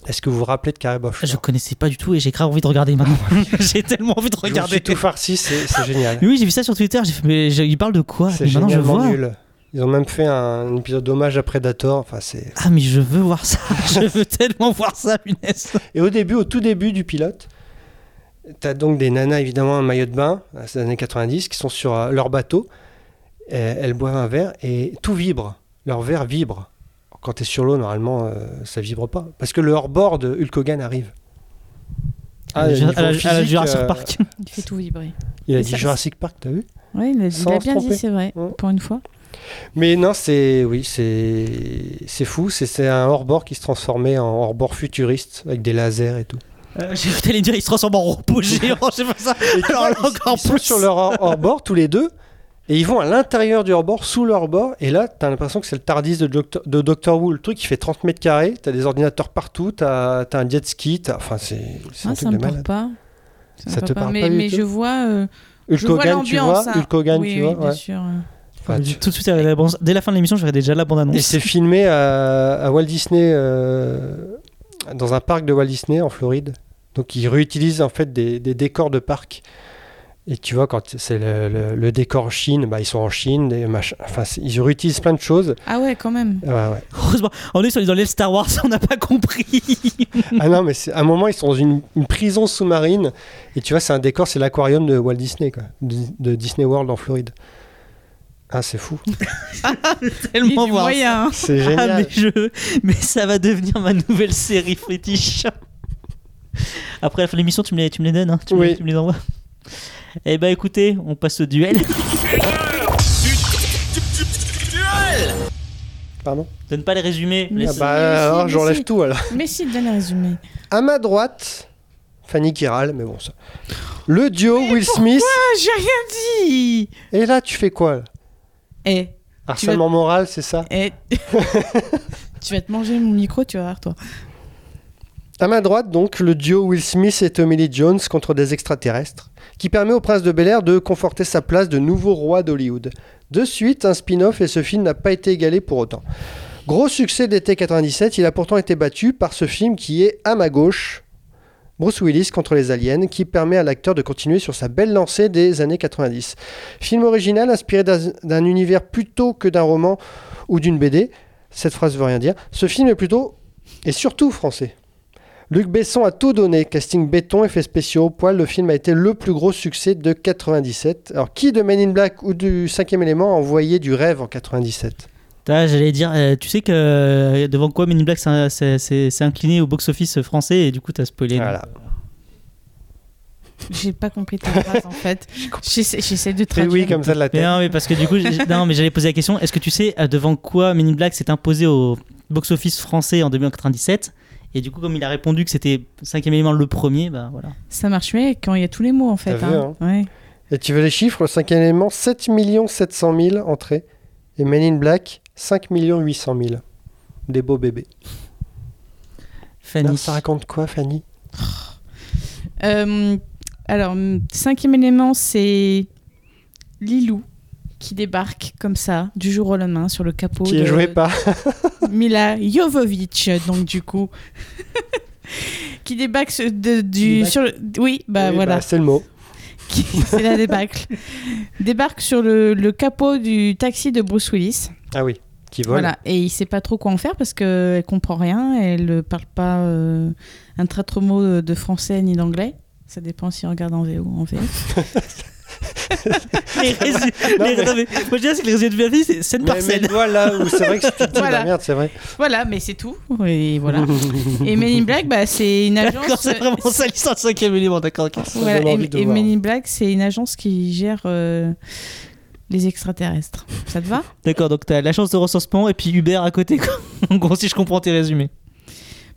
Est-ce que vous vous rappelez de Caraïbes Offshore? Je connaissais pas du tout et j'ai grave envie de regarder maintenant. j'ai tellement envie de Je regarder. suis tout farci, c'est génial. Oui, j'ai vu ça sur Twitter. J'ai fait, mais je- il parle de quoi? C'est Maintenant, je vois. nul. Ils ont même fait un, épisode d'hommage à Predator. Enfin, c'est... Ah, mais je veux voir ça. je veux tellement voir ça, punaise. Et au début, au tout début du pilote, t'as donc des nanas évidemment en maillot de bain, à ces années 90, qui sont sur euh, leur bateau. Euh, elles boivent un verre et tout vibre. Leur verre vibre. Quand t'es sur l'eau, normalement, euh, ça vibre pas. Parce que le hors-bord de Hulk Hogan arrive. à, la, niveau à la- à la physique, Jurassic euh, Park. Il fait tout vibrer. Il a Et dit ça- Jurassic Park, t'as vu? Ouais, il a, il bien tromper. dit, c'est vrai, Ouais. pour une fois. Mais non, c'est oui, c'est c'est fou. C'est c'est un hors-bord qui se transformait en hors-bord futuriste avec des lasers et tout. Euh, t'allais dire il se transforme en robot géant. c'est pas ça. Alors là, encore ils sont plus. sur leur hors- hors-bord tous les deux et ils vont à l'intérieur du hors-bord, sous leur bord. Et là, t'as l'impression que c'est le Tardis de, Doctor- de Doctor Who. Le truc, il fait 30 mètres carrés. T'as des ordinateurs partout. T'as as un jet ski. Enfin, c'est un Ah, ça truc me de parle malade. pas. Ça me te parle mais, pas du mais tout je vois, euh, Hulk je vois Hogan, tu vois l'ambiance. Hulk Hogan, oui, tu oui, vois bien ouais. sûr. Enfin, tu- Tout de suite, à la bande- dès la fin de l'émission, je verrai déjà la Et bande-annonce. c'est filmé à, à Walt Disney, euh, dans un parc de Walt Disney en Floride. Donc ils réutilisent en fait des, des décors de parc. Et tu vois, quand c'est le, le- le décor Chine, bah, ils sont en Chine, des machins. Enfin, ils réutilisent plein de choses. Ah ouais, quand même. Ouais, ouais. Heureusement, on est sur- dans les Star Wars, on n'a pas compris. Ah non, mais c'est- à un moment, ils sont dans une, une prison sous-marine. Et tu vois, c'est un décor, c'est l'aquarium de Walt Disney, quoi, de, de Disney World en Floride. Ah, c'est fou. Tellement voir moyen. hein. C'est Ah, génial. mais, je... mais ça va devenir ma nouvelle série fétiche. Après la fin de l'émission, tu me les, tu me les donnes, hein, tu, me les, Oui. tu me les envoies. Eh ben écoutez, on passe au duel. Pardon? Donne pas les résumés. Mais Ah si, bah, mais alors, j'enlève si. tout alors. Mais si, donne le résumé. À ma droite, Fanny qui râle, mais bon, ça. Le duo Will Smith. Ah, j'ai rien dit Et là, tu fais quoi là? Eh, Harcèlement moral, c'est ça eh. tu vas te manger mon micro, tu vas voir, toi. À ma droite, donc, le duo Will Smith et Tommy Lee Jones contre des extraterrestres, qui permet au prince de Bel Air de conforter sa place de nouveau roi d'Hollywood. De suite, un spin-off et ce film n'a pas été égalé pour autant. Gros succès d'été 97, il a pourtant été battu par ce film qui est à ma gauche, Bruce Willis contre les aliens, qui permet à l'acteur de continuer sur sa belle lancée des années 90. Film original inspiré d'un univers plutôt que d'un roman ou d'une BD. Cette phrase veut rien dire. Ce film est plutôt et surtout français. Luc Besson a tout donné, casting béton, effets spéciaux, au poil, le film a été le plus gros succès de 97. Alors qui de Men in Black ou du cinquième élément a envoyé du rêve en 97 Putain, J'allais dire, euh, tu sais que euh, devant quoi Men in Black s'est- incliné au box-office français et du coup t'as spoilé. Voilà. J'ai pas compris ta phrase, en fait. J'essaie de traduire. oui comme ça de la Mais tête. non, mais parce que du coup, non, mais j'allais poser la question est-ce que tu sais euh, devant quoi Men in Black s'est imposé au box-office français en 1997 Et du coup, comme il a répondu que c'était cinquième élément le premier, bah voilà. Ça marche mieux quand il y a tous les mots, en fait. Hein. Ouais. Et tu veux les chiffres? Le cinquième élément, 7 700 000 entrées. Et Men in Black, 5 800 000. Des beaux bébés. Fanny. Alors, ça raconte quoi, Fanny? Euh, alors, hum, cinquième élément, c'est Lilou qui débarque comme ça, du jour au lendemain, sur le capot Qui de est joué par Mila Jovovich. Donc, du coup, qui débarque sur- de- du, Débarque. sur le- Oui, bah Oui, voilà. bah, c'est le mot. c'est la débâcle. Débarque sur le, le capot du taxi de Bruce Willis. Ah oui, qui vole. Voilà, et il sait pas trop quoi en faire parce qu'elle comprend rien, elle ne parle pas euh, un traître mot de français ni d'anglais. Ça dépend si on regarde en VO ou en VF. Les résumés- Non, les- mais- non, mais moi je dirais c'est que les résumés de ma vie, c'est scène Mais par scène. le doigt là où c'est vrai que si tu te dis, Voilà. bah merde, c'est vrai. voilà, mais c'est tout. Et voilà. et Men in Black, bah, c'est une agence. D'accord, c'est vraiment ça l'histoire de cinquième élément, d'accord. Voilà, et, et. Men in Black, c'est une agence qui gère euh, les extraterrestres. Ça te va? D'accord, donc t'as l'agence de recensement et puis Uber à côté. quoi. En gros, si je comprends tes résumés.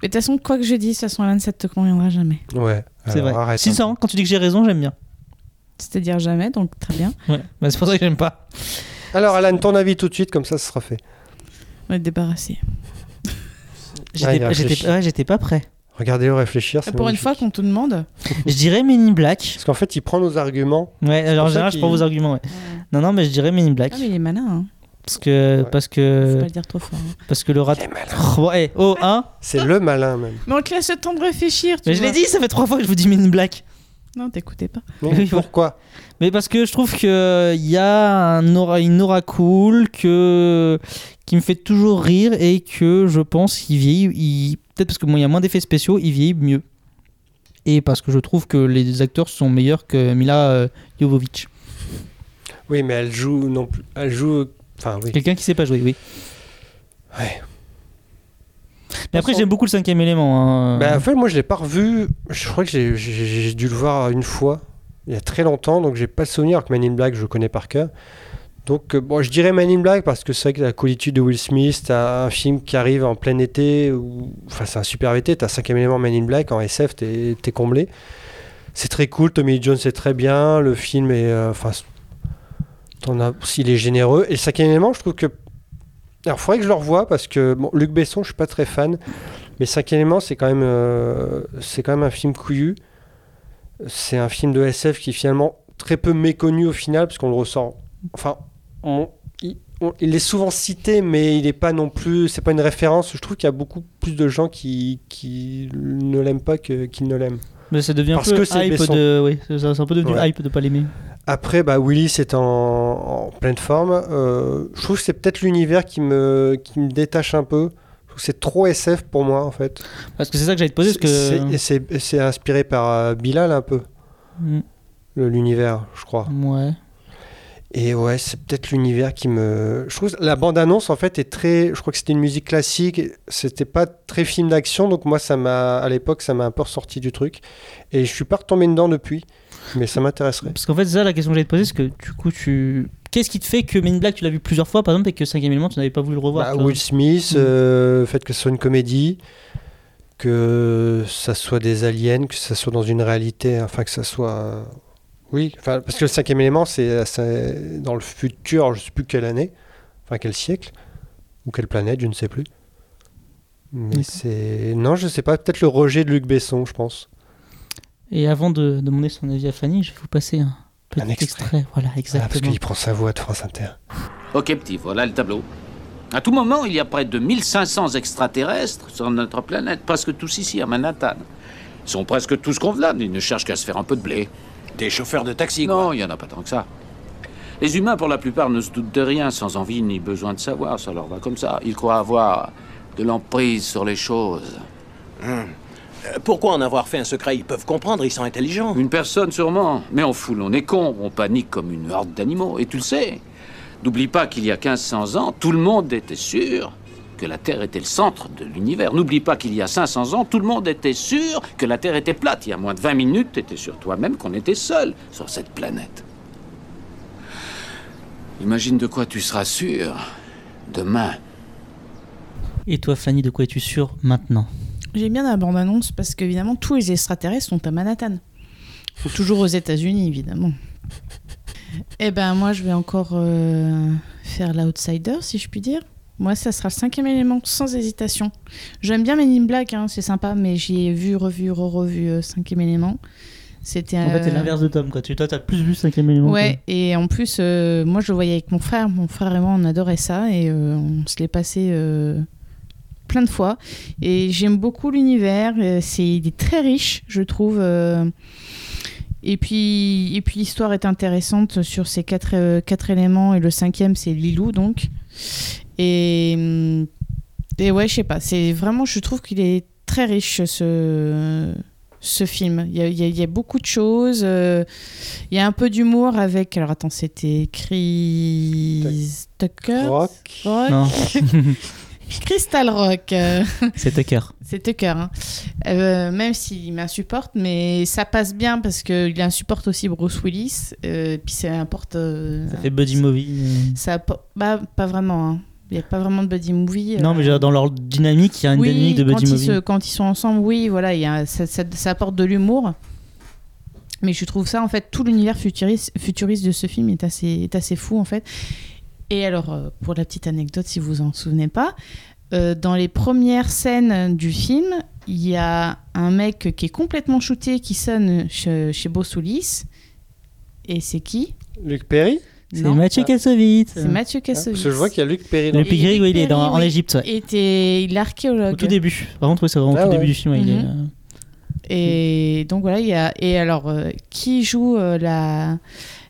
Mais de toute façon, quoi que je dise, de toute façon, Alan, ça te conviendra jamais. Ouais. C'est vrai. Arrête. Si, hein. ça, quand tu dis que j'ai raison, j'aime bien. C'est-à-dire jamais, donc très bien. Ouais, bah, c'est pour ça que j'aime pas. Alors, Alan, ton avis tout de suite, comme ça, ce sera fait. On débarrassé. J'étais j'étais réfléchit. ouais, j'étais pas prêt. Regardez-le réfléchir. c'est Pour une fois qu'on te demande. Je dirais Men in Black. Parce qu'en fait, il prend nos arguments. Ouais, alors en général, je prends vos arguments. Ouais. Non, non, mais je dirais Men in Black. Ah, mais il est malin, hein. Parce que, Ouais. parce Faut que, pas le dire trop fort. hein. parce que le rat. Il est malin. Oh, ouais, oh, hein C'est le malin, même. Mais on te laisse le temps de réfléchir. Tu Mais je l'ai dit, ça fait trois fois que je vous dis Men in Black. Non, t'écoutais pas. Pourquoi? Mais parce que je trouve que il y a un aura, une aura cool que qui me fait toujours rire et que je pense qu'il vieillit. il- Peut-être parce que bon, il y a moins d'effets spéciaux, il vieillit mieux. Et parce que je trouve que les acteurs sont meilleurs que Mila euh, Jovovich. Oui, mais elle joue non plus. Elle joue. Enfin, oui. Quelqu'un qui sait pas jouer, oui. Ouais. Mais après, j'aime beaucoup le cinquième élément. hein. Bah, en fait, moi, je l'ai pas revu. Je crois que j'ai- dû le voir une fois, il y a très longtemps, donc j'ai pas le souvenir que Man in Black, je le connais par cœur. Donc, euh, bon, je dirais Man in Black parce que c'est vrai que la coolitude de Will Smith, t'as un film qui arrive en plein été, enfin, c'est un super été, t'as cinquième élément Man in Black, en SF, t'es es comblé. C'est très cool, Tommy Jones c'est très bien, le film est. euh, Enfin, s'il est généreux. Et le cinquième élément, je trouve que. Alors, faudrait que je le revoie parce que bon, Luc Besson, je suis pas très fan. Mais cinquième élément, c'est quand même, euh, c'est quand même un film couillu. C'est un film de SF qui est finalement très peu méconnu au final, parce qu'on le ressort. Enfin, on- il, est souvent cité, mais il n'est pas non plus. C'est pas une référence. Je trouve qu'il y a beaucoup plus de gens qui, ne l'aiment pas que, qui ne l'aiment. Mais ça devient parce un peu que c'est hype Besson. de. Oui, c'est un peu devenu Ouais. hype de pas l'aimer. Après, bah, Willis est en, en pleine forme. Euh, je trouve que c'est peut-être l'univers qui me, qui me détache un peu. Je trouve que c'est trop SF pour moi, en fait. Parce que c'est ça que j'allais te poser. Que... C'est- c'est inspiré par euh, Bilal un peu, Mm, l'univers, je crois. Ouais. Et ouais, c'est peut-être l'univers qui me. Je trouve la bande-annonce, en fait, est très. Je crois que c'était une musique classique. C'était pas très film d'action, donc moi, ça m'a. À l'époque, ça m'a un peu ressorti du truc. Et je suis pas retombé dedans depuis, mais ça m'intéresserait. Parce qu'en fait, ça la question que j'allais te poser, c'est que du coup, tu. Qu'est-ce qui te fait que Men in Black, tu l'as vu plusieurs fois, par exemple, et que cinquième élément, tu n'avais pas voulu le revoir Bah, Will Smith, Mm. euh, le fait que ce soit une comédie, que ça soit des aliens, que ça soit dans une réalité, enfin que ça soit. Euh, Oui, parce que le cinquième élément, c'est c'est dans le futur, je sais plus quelle année, enfin quel siècle, ou quelle planète, je ne sais plus. Mais c'est. Non, je sais pas, peut-être le rejet de Luc Besson, je pense. Et avant de demander son avis à Fanny, je vais vous passer un petit Un extrait. extrait. Voilà, Ah, parce exactement. qu'il prend sa voix de France Inter. Ok, petit, voilà le tableau. À tout moment, il y a près de 1500 extraterrestres sur notre planète, presque tous ici à Manhattan. Ils sont presque tous convenables, ils ne cherchent qu'à se faire un peu de blé. Des chauffeurs de taxi, Non, il n'y en a pas tant que ça. Les humains, pour la plupart, ne se doutent de rien, sans envie ni besoin de savoir, ça leur va comme ça. Ils croient avoir de l'emprise sur les choses. Euh, Pourquoi en avoir fait un secret? Ils peuvent comprendre, ils sont intelligents. Une personne sûrement, mais on foule, on est con, on panique comme une horde d'animaux, et tu le sais. N'oublie pas qu'il y a 1500 ans, tout le monde était sûr que la Terre était le centre de l'univers. N'oublie pas qu'il y a 500 ans, tout le monde était sûr que la Terre était plate. Il y a moins de 20 minutes, tu étais sûr toi-même qu'on était seul sur cette planète. Imagine de quoi tu seras sûr demain. Et toi, Fanny, de quoi es-tu sûre maintenant? J'aime bien la bande-annonce parce qu'évidemment, tous les extraterrestres sont à Manhattan. Toujours aux États-Unis, évidemment. Eh ben, moi, je vais encore euh, faire l'outsider, si je puis dire. Moi, ça sera le cinquième élément, sans hésitation. J'aime bien Men in Black, hein, c'est sympa, mais j'y ai vu, revu, re-revu euh, cinquième élément. C'était En fait, c'est euh, l'inverse de Tom, quoi. Tu, toi, t'as plus vu cinquième élément. Ouais, et en plus, euh, moi je le voyais avec mon frère. Mon frère et moi, on adorait ça et euh, on se l'est passé euh, plein de fois. Et j'aime beaucoup l'univers. euh, C'est, il est très riche, je trouve. euh, et puis, et puis l'histoire est intéressante sur ces quatre, euh, quatre éléments. Et le cinquième, c'est Lilou, donc. Et, hum, et ouais, je sais pas. C'est vraiment, je trouve qu'il est très riche, ce, ce film. Il y a, il y a- il y a beaucoup de choses. euh, il y a un peu d'humour avec. Alors attends, c'était Chris Tucker? Rock? Rock? Non, Crystal Rock. euh, c'est Tucker. c'est Tucker. hein. Euh, même s'il m'insupporte, mais ça passe bien parce qu'il insupporte aussi Bruce Willis. euh, puis ça importe. euh, Ça fait Buddy Movie. ça bah, pas vraiment. hein. Il n'y a pas vraiment de buddy movie. Non, euh, mais dans leur dynamique, il y a une oui, dynamique de quand Buddy ils, Movie. se- quand ils sont ensemble, oui, voilà, il y a, ça, ça- ça apporte de l'humour. Mais je trouve ça, en fait, tout l'univers futuriste, futuriste de ce film est assez, est assez fou, en fait. Et alors, euh, pour la petite anecdote, si vous en souvenez pas, euh, dans les premières scènes du film, il y a un mec qui est complètement shooté qui sonne chez, chez Willis. Et c'est qui? Luc Perry? C'est Mathieu Kassovitz. C'est Mathieu Ah, Parce Kassovitz. que je vois qu'il y a Luc Perry. Le dans- Pigrig, oui, il est dans- Perry, en. Égypte, ouais. T'es- il est archéologue. Au tout début. Par contre, oui, c'est vraiment au Ah tout ouais. début du film. ouais, il est, Mhm. euh, Et donc voilà, il y a et alors euh, qui joue euh, la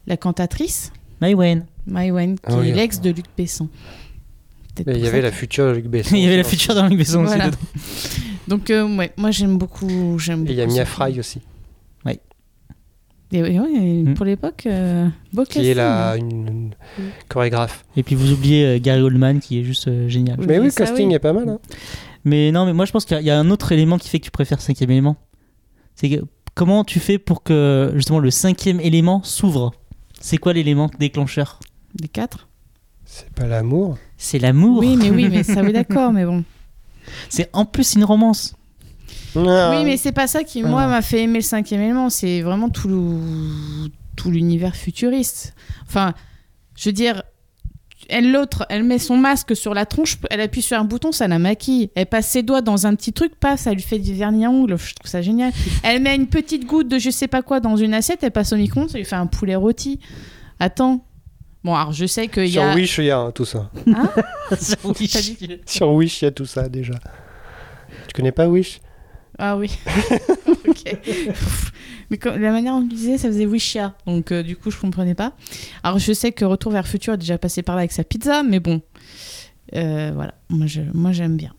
la cantatrice? Maïwen. Maïwen, qui Ah oui. est l'ex de Luc Besson. Il y avait la future Luc Besson. il y avait la future dans Luc Besson aussi Voilà. dedans. Donc euh, ouais, moi j'aime beaucoup, j'aime. Et il y a Mia Fry aussi, Et ouais, ouais, Mm. pour l'époque, euh, beau qui est la une, une chorégraphe. Et puis vous oubliez euh, Gary Oldman qui est juste euh, génial. Mais oui, le casting oui. est pas mal. Hein. Mais non, mais moi je pense qu'il y a- il y, a un autre élément qui fait que tu préfères cinquième élément. C'est que comment tu fais pour que justement le cinquième élément s'ouvre? C'est quoi l'élément déclencheur? Des quatre. C'est pas l'amour. C'est l'amour. Oui, mais oui, mais ça oui d'accord, mais bon. C'est en plus une romance. Ah. Oui, mais c'est pas ça qui moi Ah. m'a fait aimer le cinquième élément. C'est vraiment tout l'univers futuriste. Enfin, je veux dire, elle l'autre, elle met son masque sur la tronche, elle appuie sur un bouton, ça la maquille. Elle passe ses doigts dans un petit truc, paf, ça lui fait du vernis à ongles. Je trouve ça génial. Elle met une petite goutte de je sais pas quoi dans une assiette, elle passe au micro-ondes, ça lui fait un poulet rôti. Attends. Bon, alors je sais qu'il y Sur a. Wish, il y a hein, tout ça. Dit- Sur Wish, il y a tout ça déjà. Tu connais pas Wish? Ah oui. ok. Mais comme- la manière dont on disait, ça faisait Wisha. Donc euh, du coup, je comprenais pas. Alors je sais que Retour vers le futur est déjà passé par là avec sa pizza, mais bon. Euh, voilà, moi je- moi, j'aime bien.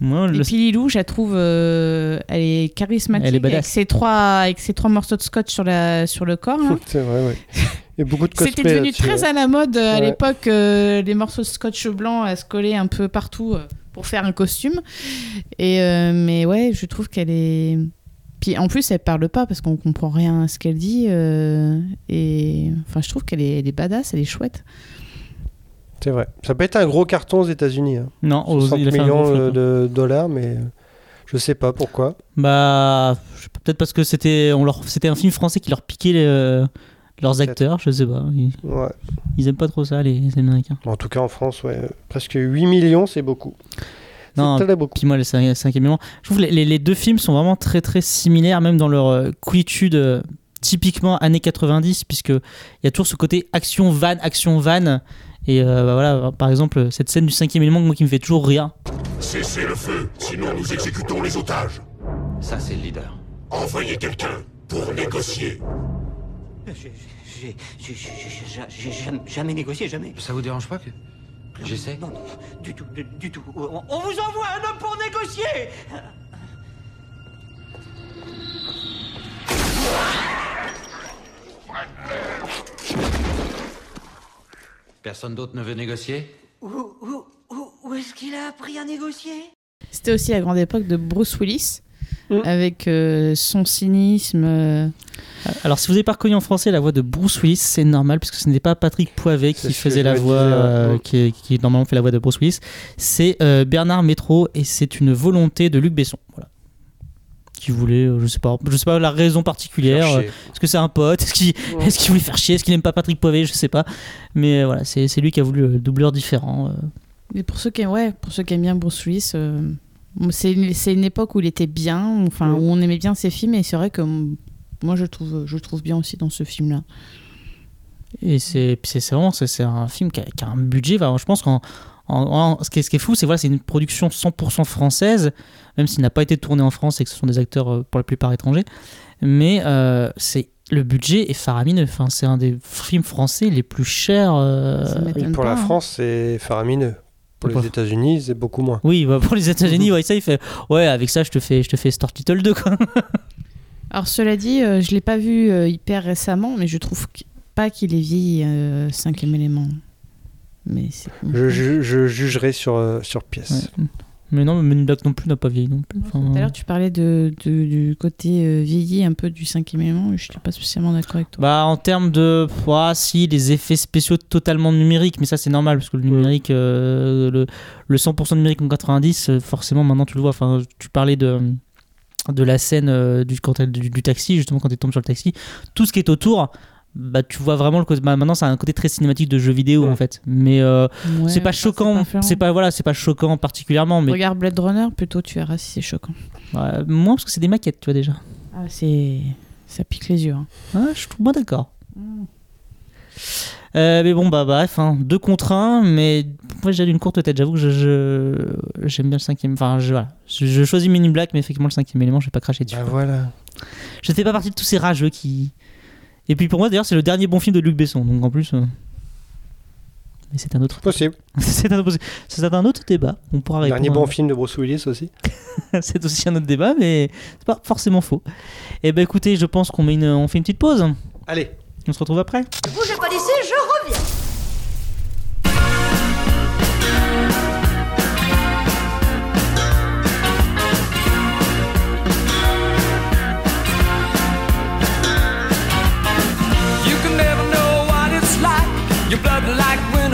Moi, Et le- puis Lilou, je la trouve, euh, elle est charismatique Elle est avec badass. ses trois avec ses trois morceaux de scotch sur la sur le corps. là. C'est vrai, ouais. Il y a beaucoup de cosplay C'était devenu là-dessus, très ouais. à la mode euh, à Ouais. l'époque, euh, les morceaux de scotch blanc à se coller un peu partout euh, pour faire un costume. Et euh, mais ouais, je trouve qu'elle est. Puis en plus, elle parle pas parce qu'on comprend rien à ce qu'elle dit. euh, et enfin, je trouve qu'elle est, elle est badass, elle est chouette. C'est vrai. Ça peut être un gros carton aux États-Unis. Hein. non, aux- 60 il a fait un millions euh, de dollars, mais je sais pas pourquoi. Bah, peut-être parce que c'était on leur c'était un film français qui leur piquait les, euh, leurs acteurs, je sais pas. Ils, Ouais. ils aiment pas trop ça les, les Américains. En tout cas, en France, ouais, presque 8 millions, c'est beaucoup. Non, C'est très beaucoup. Puis moi, le cin- cinquième élément, je trouve les, les- les deux films sont vraiment très très similaires, même dans leur euh, coolitude euh, typiquement années 90, puisque il y a toujours ce côté action van, action van. Et euh, bah voilà, par exemple, cette scène du cinquième élément, moi qui me fait toujours rire. Cessez le feu, sinon nous exécutons les otages. Ça, c'est le leader. Envoyez quelqu'un pour négocier. J'ai- jamais, jamais négocié, jamais. Ça vous dérange pas que j'essaie? Non, non, du tout, du, du tout. On, on vous envoie un homme pour négocier Personne d'autre ne veut négocier? Où, où, où, où est-ce qu'il a appris à négocier? C'était aussi la grande époque de Bruce Willis. Mm. Avec euh, son cynisme. euh, Alors, si vous n'avez pas reconnu en français la voix de Bruce Willis, c'est normal, puisque ce n'était pas Patrick Poivet qui faisait la voix, ouais. euh, qui, qui normalement fait la voix de Bruce Willis. C'est euh, Bernard Métro, et c'est une volonté de Luc Besson. Voilà. Qui voulait, je sais pas, je sais pas la raison particulière. Est-ce que c'est un pote Est-ce qu'il voulait faire chier Est-ce qu'il n'aime pas Patrick Poivet Je sais pas. Mais euh, voilà, c'est lui qui a voulu le doubleur différent. euh. Mais pour ceux qui aiment, ouais, pour ceux qui aiment bien Bruce Willis, euh, c'est une, c'est une époque où il était bien, enfin où on aimait bien ses films et c'est vrai que moi je le trouve, je trouve bien aussi dans ce film-là. Et c'est vraiment c'est c'est un film qui a, qui a un budget. enfin, je pense qu'en En, en- ce, qui est, ce qui est fou, c'est voilà, c'est une production 100% française, même s'il n'a pas été tourné en France et que ce sont des acteurs euh, pour la plupart étrangers. Mais euh, c'est le budget est faramineux. Enfin, c'est un des films français les plus chers. euh, Oui, pour pas, la hein. France, c'est faramineux. Pour les États-Unis, c'est beaucoup moins. Oui, bah, pour les États-Unis, ouais, ça il fait. Ouais, avec ça, je te fais, je te fais Star Title 2 quoi. Alors cela dit, euh, je l'ai pas vu euh, hyper récemment, mais je trouve qu- pas qu'il est vieilli euh, cinquième élément. Mais. Je, je- je jugerai sur, euh, sur pièce. Ouais. Mais non, Men in Black non plus n'a pas vieilli non plus. Enfin, Tout à l'heure, tu parlais de, de- du côté euh, vieilli un peu du cinquième élément. Je suis pas spécialement d'accord avec toi. Bah en termes de, ah, si les effets spéciaux totalement numériques, mais ça c'est normal parce que le numérique, euh, le, le 100% numérique en 90, euh, forcément maintenant tu le vois. Enfin, tu parlais de de la scène euh, du, quand elle- du, du taxi justement quand tu tombes sur le taxi, tout ce qui est autour. Bah, tu vois vraiment le côté. bah, maintenant, c'est un côté très cinématique de jeu vidéo en fait, mais euh, Ouais, c'est pas choquant. C'est pas voilà, c'est pas choquant particulièrement, mais Regarde Blade Runner, plutôt tu verras si c'est choquant. ouais, moins parce que c'est des maquettes, tu vois déjà. Ah, c'est. Ça pique les yeux. hein. Ouais, je trouve moi d'accord. Euh, mais bon, bah bref, hein, deux contre un, mais moi j'ai une courte tête, j'avoue que je, je- j'aime bien le cinquième. Enfin, je, voilà. je, je choisis Men in Black, mais effectivement, le cinquième élément, je vais pas cracher dessus. Bah voilà. Je fais pas partie de tous ces rageux qui. Et puis pour moi, d'ailleurs, c'est le dernier bon film de Luc Besson, donc en plus. euh, Mais c'est un autre. Possible. c'est, un... c'est un autre débat. On pourra répondre. Dernier à- bon film de Bruce Willis aussi. c'est aussi un autre débat, mais c'est pas forcément faux. Et ben écoutez, je pense qu'on met une... on fait une petite pause. Allez. On se retrouve après. Ne bougez pas d'ici, je reviens.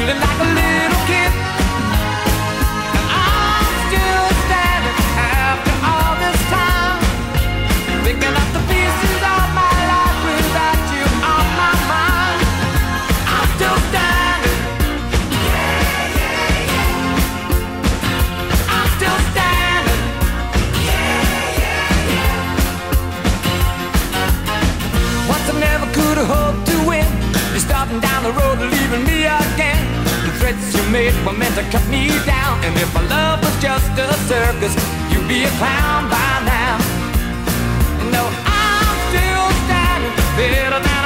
feeling like a little kid. Made were meant to cut me down. And if my love was just a circus, you'd be a clown by now. No, I'm still standing better than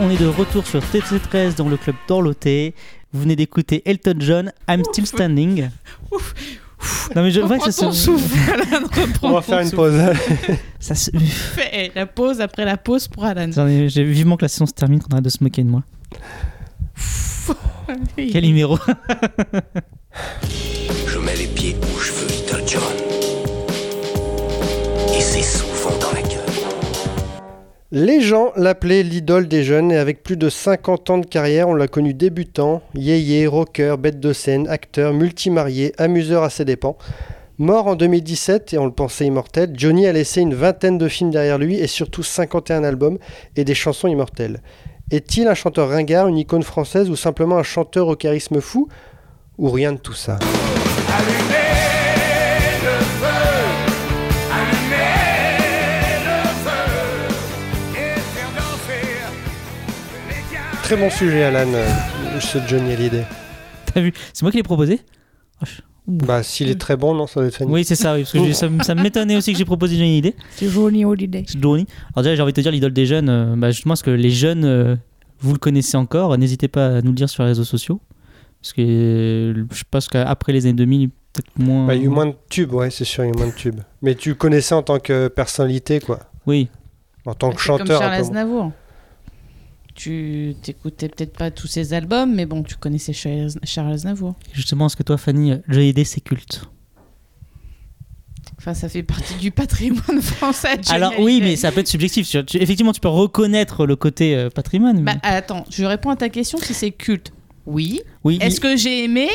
on est de retour sur TC13 dans le club d'Orloté. Vous venez d'écouter Elton John, I'm Still Standing. Non mais je vois que ça se... souffle, Alan, reprends On va faire une pause. ça se- Fais la pause après la pause pour Alan. J'ai vivement que la saison se termine qu'on arrête de se moquer de moi. Quel numéro Je mets les pieds où je veux, Little John. Les gens l'appelaient l'idole des jeunes et avec plus de 50 ans de carrière, on l'a connu débutant, yéyé, rocker, bête de scène, acteur, multimarié, amuseur à ses dépens. Mort en 2017 et on le pensait immortel, Johnny a laissé une vingtaine de films derrière lui et surtout 51 albums et des chansons immortelles. Est-il un chanteur ringard, une icône française ou simplement un chanteur au charisme fou Ou rien de tout ça? Très bon sujet, Alan, euh, ce Johnny Hallyday. T'as vu? C'est moi qui l'ai proposé? Oh, je- Bah, s'il est très bon, non, ça doit être Fanny. Oui, c'est ça, oui, parce que ça, ça m'étonnait aussi que j'ai proposé Johnny Hallyday. C'est Johnny Holiday. Johnny. Alors déjà, j'ai envie de te dire l'idole des jeunes, euh, bah, justement, parce que les jeunes, euh, vous le connaissez encore, n'hésitez pas à nous le dire sur les réseaux sociaux. Parce que euh, je pense qu'après les années 2000, peut-être moins. Bah, il y a eu moins de tubes, ouais, c'est sûr, il y a eu moins de tubes. Mais tu le connaissais en tant que personnalité, quoi. Oui. En tant que C'est comme chanteur. Charles un peu- Aznavour. Tu t'écoutais peut-être pas tous ses albums, mais bon, tu connaissais Charles Charles Aznavour. Justement, est-ce que toi, Fanny, Johnny c'est culte? Enfin, ça fait partie du patrimoine français. Johnny Alors oui, mais ça peut être subjectif. Tu- tu- effectivement, tu peux reconnaître le côté euh, patrimoine. Bah, attends, je réponds à ta question si c'est culte. Oui. Oui, Est-ce il- que j'ai aimé?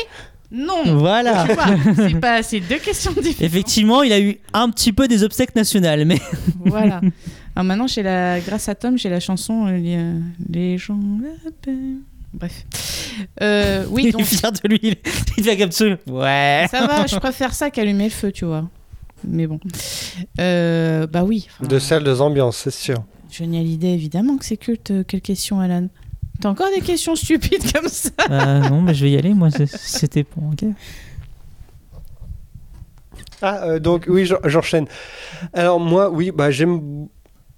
Non. Voilà. C'est pas, c'est deux questions différentes. Effectivement, il a eu un petit peu des obsèques nationales, mais voilà. Alors maintenant, j'ai la, grâce à Tom, j'ai la chanson euh, les, gens l'appellent. Bref. Euh, oui, il est donc fier de lui. Il il fait comme ça. Ouais. ça va. Je préfère ça qu'allumer le feu, tu vois. Mais bon. Euh, bah oui. enfin, De salles de ambiance, c'est sûr. Johnny Hallyday, évidemment que c'est culte. Euh, Quelle question, Alan T'as encore des questions stupides comme ça? Euh, non, mais je vais y aller. Moi, c'était ok. Ah, euh, donc oui, j'en- j'enchaîne. Alors moi, oui, bah j'aime.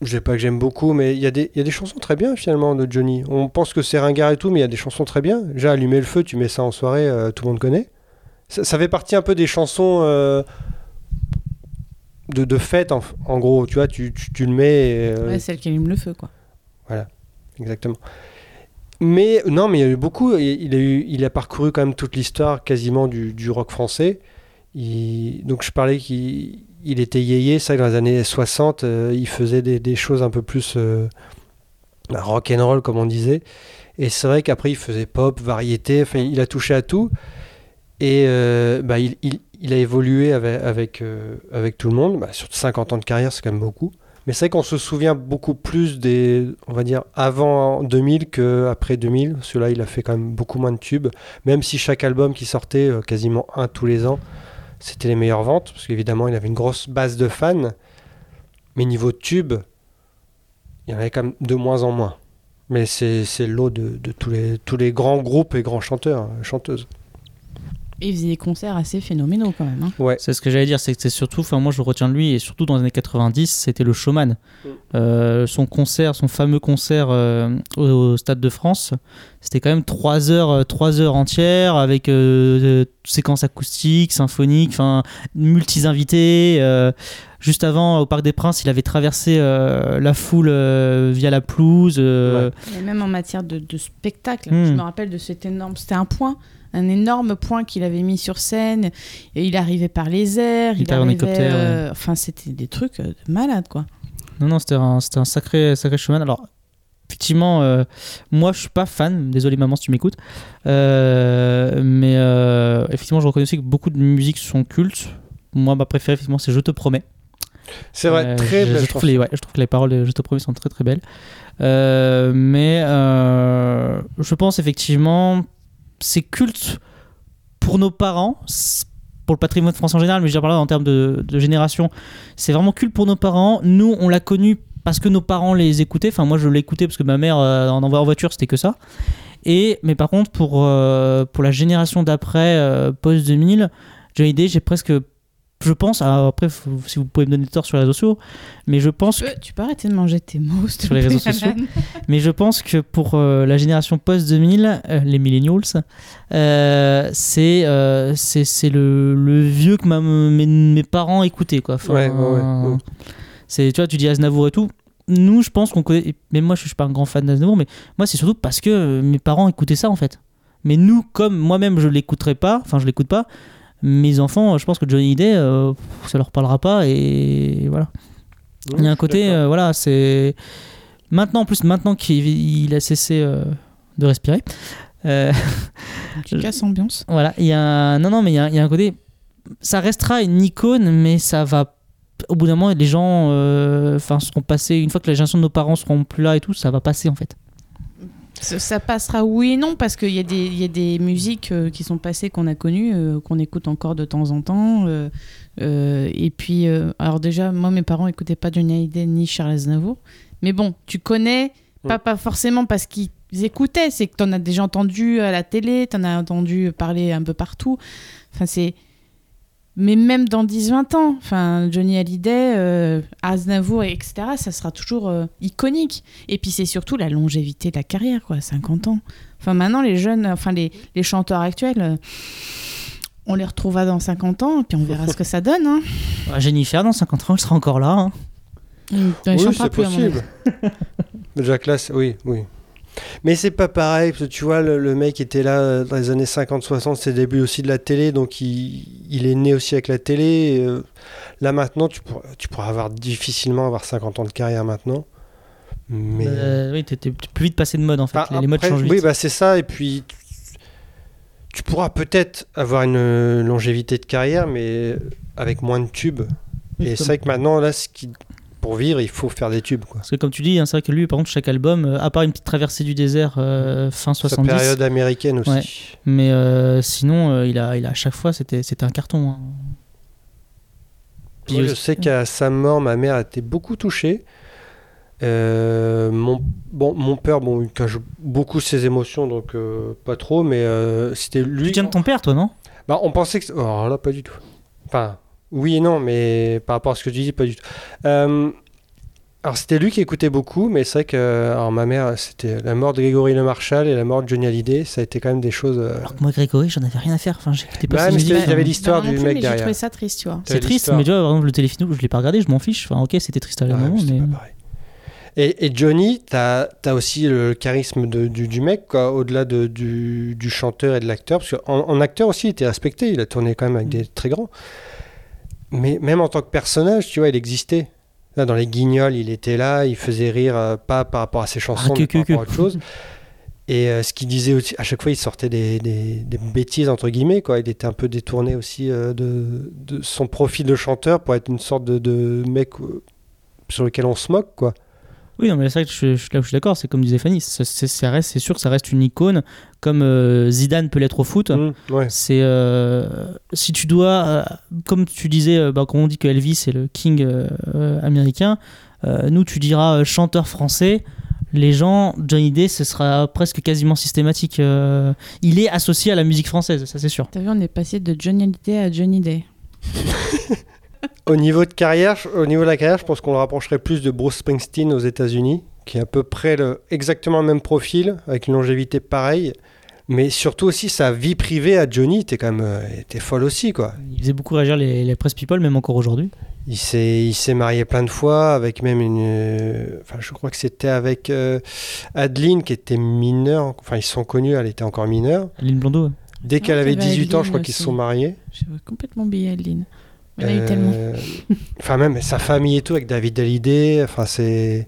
Je sais pas que j'aime beaucoup, mais il y, a des- il y a des chansons très bien finalement de Johnny. On pense que c'est ringard et tout, mais il y a des chansons très bien. Déjà, allumer le feu, tu mets ça en soirée, euh, tout le monde connaît. Ça, ça fait partie un peu des chansons euh, de, de fête, en, en gros. Tu vois, tu, tu, tu le mets. et, euh, Ouais, celle qui allume le feu, quoi. Voilà, exactement. Mais non, mais il y a eu beaucoup. Il, il a, eu, il a parcouru quand même toute l'histoire quasiment du, du rock français. Donc je parlais qu'il il était yéyé, ça dans les années 60, euh, il faisait des, choses un peu plus euh, bah, rock and roll comme on disait. Et c'est vrai qu'après il faisait pop, variété, enfin il a touché à tout. Et euh, bah, il, a évolué avec, euh, tout le monde. Bah, sur 50 ans de carrière, c'est quand même beaucoup. Mais c'est vrai qu'on se souvient beaucoup plus des, on va dire, avant 2000 qu'après 2000. Celui-là, il a fait quand même beaucoup moins de tubes. Même si chaque album qui sortait, quasiment un tous les ans, c'était les meilleures ventes. Parce qu'évidemment, il avait une grosse base de fans. Mais niveau tubes, il y en avait quand même de moins en moins. Mais c'est l'eau de, de tous, les, tous les grands groupes et grands chanteurs, chanteuses. Et il faisait des concerts assez phénoménaux quand même. hein. Ouais. C'est ce que j'allais dire, c'est que c'est surtout, enfin moi je retiens de lui, et surtout dans les années 90, c'était le showman. Mm. Euh, son concert, son fameux concert euh, au, au Stade de France, c'était quand même 3 heures, euh, trois heures entières avec euh, euh, séquences acoustiques, symphoniques, enfin multi-invités. euh, juste avant, au Parc des Princes, il avait traversé euh, la foule euh, via la pelouse. euh, Et même en matière de, de spectacle, Hmm. je me rappelle de cet énorme. C'était un point, un énorme point qu'il avait mis sur scène. Et il arrivait par les airs. Il Il, était en hélicoptère, euh, Enfin, c'était des trucs euh, de malade, quoi. Non, non, c'était un, c'était un sacré, sacré showman. Alors, effectivement, euh, moi, je suis pas fan. Désolé, maman, si tu m'écoutes. Euh, mais euh, effectivement, je reconnais aussi que beaucoup de musiques sont cultes. Moi, ma préférée, effectivement, c'est Je te promets. C'est vrai, Euh, très je, belle je trouve les, ouais, je trouve que les paroles de Je te promets sont très très belles. Euh, mais euh, je pense effectivement, c'est culte pour nos parents, pour le patrimoine français en général, mais je veux dire par en termes de, génération, c'est vraiment culte pour nos parents. Nous, on l'a connu parce que nos parents les écoutaient. Enfin, moi, je l'écoutais parce que ma mère euh, en en voiture, c'était que ça. Et mais par contre, pour euh, pour la génération d'après, euh, post 2000, Johnny Day, j'ai presque je pense, alors après, faut- si vous pouvez me donner tort sur les réseaux sociaux, mais je pense Tu que peux, tu peux arrêter de manger tes mots sur les réseaux sociaux. Mais je pense que pour euh, la génération post-2000, euh, les millennials, euh, c'est euh, c'est c'est le, le vieux que ma- mes, mes parents écoutaient. Quoi. Enfin, Ouais, ouais, ouais, ouais. c'est, tu vois, tu dis Aznavour et tout. Nous, je pense qu'on connaît. Même moi, je suis pas un grand fan d'Aznavour, mais moi, c'est surtout parce que euh, mes parents écoutaient ça en fait. Mais nous, comme moi-même, je l'écouterai pas, enfin, je l'écoute pas, mes enfants, je pense que Johnny Day, euh, ça leur parlera pas et voilà. Il y a un côté, euh, voilà, c'est. Maintenant, en plus, maintenant qu'il il a cessé euh, de respirer. euh, Qui casse ambiance. voilà, il y a un... Non, non, mais il y a, il y a un côté... Ça restera une icône, mais ça va... Au bout d'un moment, les gens euh, enfin, seront passés... Une fois que la génération de nos parents seront plus là et tout, ça va passer, en fait. Ça, ça passera oui et non parce qu'il y, a des- il y a des musiques euh, qui sont passées qu'on a connues, euh, qu'on écoute encore de temps en temps. euh, et puis, alors déjà, moi, mes parents écoutaient pas Johnny Hallyday ni Charles Aznavour. Mais bon, tu connais, pas, pas forcément parce qu'ils écoutaient, c'est que tu en as déjà entendu à la télé, tu en as entendu parler un peu partout. Enfin, c'est. Mais même dans 10-20 ans, enfin, Johnny Hallyday, euh, Aznavour, etc., ça sera toujours euh, iconique. Et puis c'est surtout la longévité de la carrière, quoi, 50 ans. Enfin, maintenant, les jeunes, enfin, les, les chanteurs actuels, euh, on les retrouvera dans 50 ans, et puis on verra ce que ça donne. Hein. Jennifer, dans 50 ans, elle sera encore là. hein. Oui, c'est possible. Jack Lass, oui, oui. Mais c'est pas pareil, parce que tu vois, le, le mec était là euh, dans les années 50-60, c'est le début aussi de la télé, donc il, il est né aussi avec la télé. et, euh, là maintenant, tu pourras, tu pourras avoir difficilement avoir 50 ans de carrière maintenant. Mais Euh, oui, t'es t'es plus vite passé de mode, en fait. Enfin, les, modes changent vite. Oui, bah c'est ça. Et puis, tu, tu pourras peut-être avoir une longévité de carrière, mais avec moins de tubes. Et c'est vrai que maintenant, là, ce qui, pour vivre, il faut faire des tubes. Quoi. Parce que comme tu dis, hein, c'est vrai que lui, par contre, chaque album, euh, à part une petite traversée du désert euh, fin Sa 70, période américaine aussi. Ouais. mais euh, sinon, euh, il, a, il a à chaque fois, c'était c'était un carton. hein. Moi, je sais qu'à sa mort, ma mère a été beaucoup touchée. Euh, mon, bon, mon père, bon, il cache beaucoup ses émotions, donc euh, pas trop, mais euh, c'était lui. Tu tiens de ton père, toi, non? Bah, on pensait que. Oh, alors là, pas du tout. Enfin, oui et non, mais par rapport à ce que tu dis, pas du tout. Euh, alors, c'était lui qui écoutait beaucoup, mais c'est vrai que alors, ma mère, c'était la mort de Grégory Le Marchal et la mort de Johnny Hallyday, ça a été quand même des choses. euh, Alors que moi, Grégory, j'en avais rien à faire. Enfin, j'écoutais pas Bah, mais il y avait l'histoire du mec mais J'ai derrière. trouvé ça triste, tu vois. C'est triste, mais tu vois, par exemple, le téléfilm, je l'ai pas regardé, je m'en fiche. Enfin, ok, c'était triste à un Ouais, moment, c'était mais. pas pareil. Et, et Johnny, t'as as aussi le charisme de- du, du mec, quoi, au-delà de- du, du chanteur et de l'acteur. Parce qu'en en acteur aussi, il était respecté. Il a tourné quand même avec des très grands. Mais même en tant que personnage, tu vois, il existait. Là, dans les Guignols, il était là, il faisait rire, euh, pas par rapport à ses chansons, Ah, que, mais par que, rapport à autre chose. Et euh, ce qu'il disait aussi, à chaque fois, il sortait des, des- des bêtises, entre guillemets. Quoi. Il était un peu détourné aussi euh, de, de son profil de chanteur pour être une sorte de, de mec sur lequel on se moque, quoi. Oui, non, mais c'est vrai que je, je- là où je suis d'accord, c'est comme disait Fanny, ça, reste, c'est sûr que ça reste une icône, comme euh, Zidane peut l'être au foot. Mmh, ouais. C'est euh, si tu dois, euh, comme tu disais, euh, bah, quand on dit que Elvis est le king euh, euh, américain, euh, nous tu diras euh, chanteur français. Les gens, Johnny Day, ce sera presque quasiment systématique. euh, il est associé à la musique française, ça c'est sûr. T'as vu, on est passé de Johnny Hallyday à Johnny Day. Au niveau de carrière, au niveau de la carrière, je pense qu'on le rapprocherait plus de Bruce Springsteen aux États-Unis, qui est à peu près le, exactement le même profil, avec une longévité pareille. Mais surtout aussi sa vie privée à Johnny était quand même euh, était folle aussi quoi. Il faisait beaucoup réagir les, les press people, même encore aujourd'hui. Il s'est il s'est marié plein de fois avec même une euh, enfin je crois que c'était avec euh, Adeline qui était mineure, enfin ils se sont connus, elle était encore mineure. Aline Blondeau. Dès qu'elle vrai avait qu'il y avait 18 ans, je crois Adeline qu'ils se sont mariés. J'avais complètement oublié Adeline. Il y a Euh, tellement. Enfin même sa famille et tout avec David Hallyday, enfin c'est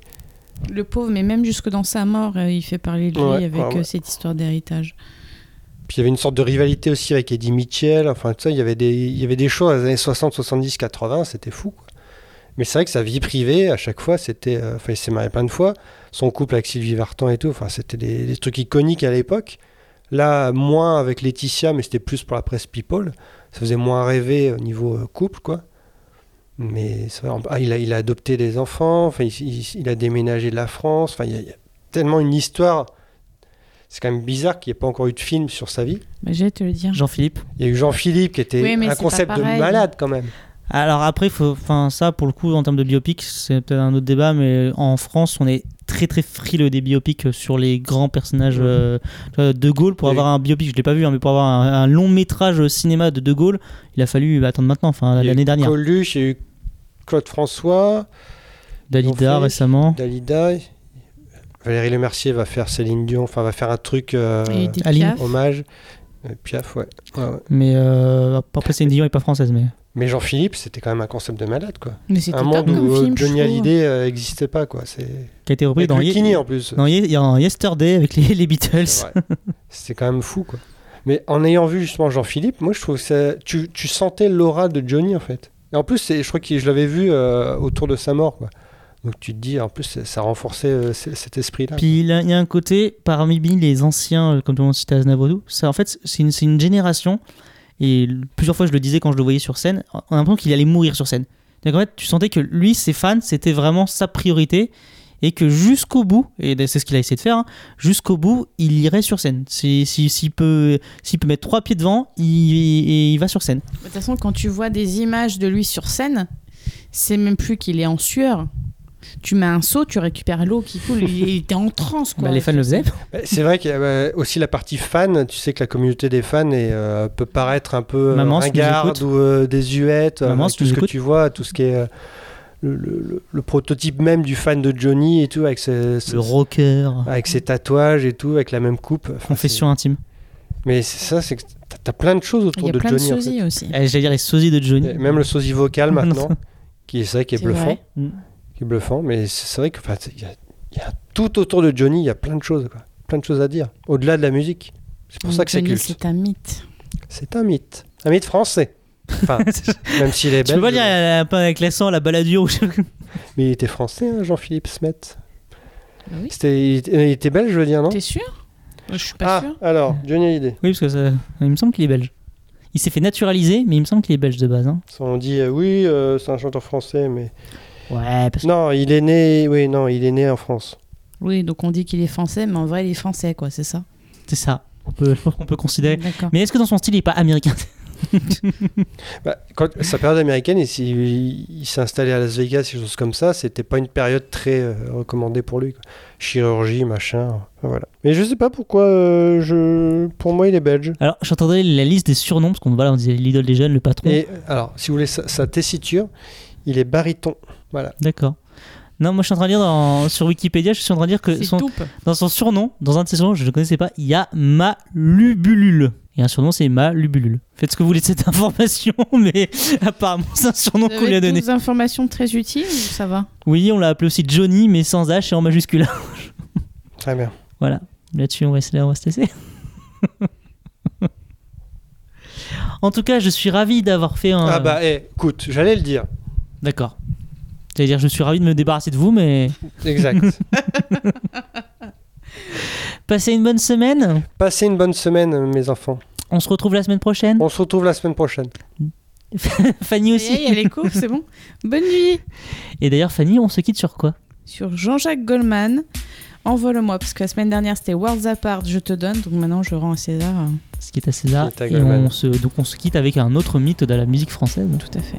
Le pauvre, mais même jusque dans sa mort, euh, il fait parler de lui Ouais, avec ouais, ouais. euh, cette histoire d'héritage. Puis il y avait une sorte de rivalité aussi avec Eddie Mitchell. Enfin, tout ça, il y avait des, il y avait des choses dans les années 60, 70, 80, c'était fou. Quoi. Mais c'est vrai que sa vie privée, à chaque fois, c'était. euh, Enfin, il s'est marié plein de fois. Son couple avec Sylvie Vartan et tout, enfin, c'était des, des trucs iconiques à l'époque. Là, moins avec Laetitia, mais c'était plus pour la presse People. Ça faisait moins rêver au niveau euh, couple, quoi. Mais vrai, ah, il, a, il a adopté des enfants, enfin, il, il- il a déménagé de la France. Enfin, il y a- il y a tellement une histoire. C'est quand même bizarre qu'il n'y ait pas encore eu de film sur sa vie. Bah, J'allais te le dire. Jean-Philippe. Il y a eu Jean-Philippe qui était Oui, un concept de malade quand même. Alors après, faut, ça pour le coup en termes de biopic, c'est peut-être un autre débat, mais en France, on est très très frileux des biopics sur les grands personnages. Euh, de Gaulle, pour Oui. avoir un biopic, je l'ai pas vu, hein, mais pour avoir un, un long métrage cinéma de De Gaulle, il a fallu attendre maintenant, enfin Il y a eu l'année dernière. Coluche, il y a eu Claude François, Dalida fait- récemment. Dalida. Valérie Lemercier va faire Céline Dion, enfin va faire un truc euh, hommage. Euh, Piaf, ouais. Ouais, ouais. Mais euh, après, Céline Dion est pas française, mais. Mais Jean-Philippe, c'était quand même un concept de malade, quoi. Mais Un monde où euh, film, Johnny. Hallyday euh, existait pas, quoi. C'est Qui a été repris dans, Ye- en plus. dans Ye- dans Yesterday avec les, les Beatles. C'était quand même fou, quoi. Mais en ayant vu justement Jean-Philippe, moi je trouve que ça- tu, tu sentais l'aura de Johnny en fait. Et en plus, c'est- je crois que je l'avais vu euh, autour de sa mort, quoi. Donc tu te dis, en plus, ça- ça renforçait euh, cet esprit-là. Puis il y a- un côté, parmi les anciens, euh, comme tout le monde citait Aznavour, ça, en fait, c'est une, c'est une génération, et plusieurs fois je le disais quand je le voyais sur scène, on a l'impression qu'il allait mourir sur scène. Donc en fait, tu sentais que lui, ses fans, c'était vraiment sa priorité, et que jusqu'au bout, et c'est ce qu'il a essayé de faire, hein, jusqu'au bout, il irait sur scène. Si- si- S'il peut, s'il peut mettre trois pieds devant, il va sur scène. De toute façon, quand tu vois des images de lui sur scène, c'est même plus qu'il est en sueur. Tu mets un seau, tu récupères l'eau qui coule. Il était en transe, quoi. Bah, les fans le faisaient. Bah, C'est vrai qu'il y a euh, aussi la partie fan. Tu sais que la communauté des fans est, euh, peut paraître un peu euh, Maman, nous ringarde ou euh, désuète. euh, Maman, avec si tout ce que tu vois, tout ce qui est euh, le, le- le- le prototype même du fan de Johnny et tout, avec ses, ses- Le rocker, avec ses tatouages et tout, avec la même coupe. Enfin, confession intime. Mais c'est ça, c'est que t'as- plein de choses Il autour y a de plein de Johnny. en fait. sosies aussi. Eh, J'allais dire les sosies de Johnny. Et Même le sosie vocal maintenant, qui est ça, qui est C'est bluffant. vrai. Qui est bluffant, mais c'est vrai que enfin, il y, a- il y a tout autour de Johnny, il y a plein de choses, quoi. plein de choses à dire, au-delà de la musique. C'est pour ça que c'est culte. C'est un mythe. C'est un mythe, un mythe français. Enfin, même s'il est Tu peux pas dire euh, un peu avec l'accent, la baladure mais il était français, hein, Jean-Philippe Smet. Bah oui. C'était, il, était, il était belge, je veux dire, non T'es sûr? Je suis pas Ah, sûre. alors, Johnny Hallyday. Oui, parce que ça- il me semble qu'il est belge. Il s'est fait naturaliser, mais il me semble qu'il est belge de base. hein. On dit, euh, oui, euh, c'est un chanteur français, mais... Ouais, parce que Non, il est né, oui, non, il est né en France. Oui, donc on dit qu'il est français, mais en vrai, il est français, quoi, c'est ça c'est ça. On peut, je pense qu'on peut considérer. Mais est-ce que dans son style, il est pas américain Bah, quand, sa période américaine, il, s'est- il- il s'est installé à Las Vegas, des choses comme ça. C'était pas une période très euh, recommandée pour lui. quoi. Chirurgie, machin, voilà. Mais je sais pas pourquoi. euh, je, pour moi, il est belge. Alors, j'entendais la liste des surnoms, parce qu'on voilà, on disait l'idole des jeunes, le patron. Et alors, si vous voulez sa, sa tessiture, il est baryton. Voilà. D'accord. Non, moi je suis en train de dire dans- sur Wikipédia, je suis en train de dire que C'est son- toupe. dans son surnom, dans un de ses surnoms, je ne connaissais pas, il y a Malubulule. Et un surnom, c'est Malubulule. Faites ce que vous voulez de cette information, mais apparemment, c'est un surnom qu'on lui a donné. des informations très utiles ça va Oui, on l'a appelé aussi Johnny, mais sans H et en majuscule. Très bien. Voilà, là-dessus on va se, on va se laisser. en tout cas, je suis ravi d'avoir fait un. Ah bah, eh, écoute, j'allais le dire. D'accord. C'est-à-dire, je suis ravi de me débarrasser de vous, mais Exact. passez une bonne semaine. Passez une bonne semaine, mes enfants. On se retrouve la semaine prochaine. On se retrouve la semaine prochaine. Fanny aussi. Elle est cool, c'est bon. Bonne nuit Et d'ailleurs, Fanny, on se quitte sur quoi? Sur Jean-Jacques Goldman, envole-moi, parce que la semaine dernière c'était Worlds Apart, je te donne, donc maintenant je rends à César. Ce qui est à César. Est à Et Goldman. on se, donc on se quitte avec un autre mythe de la musique française. Tout à fait.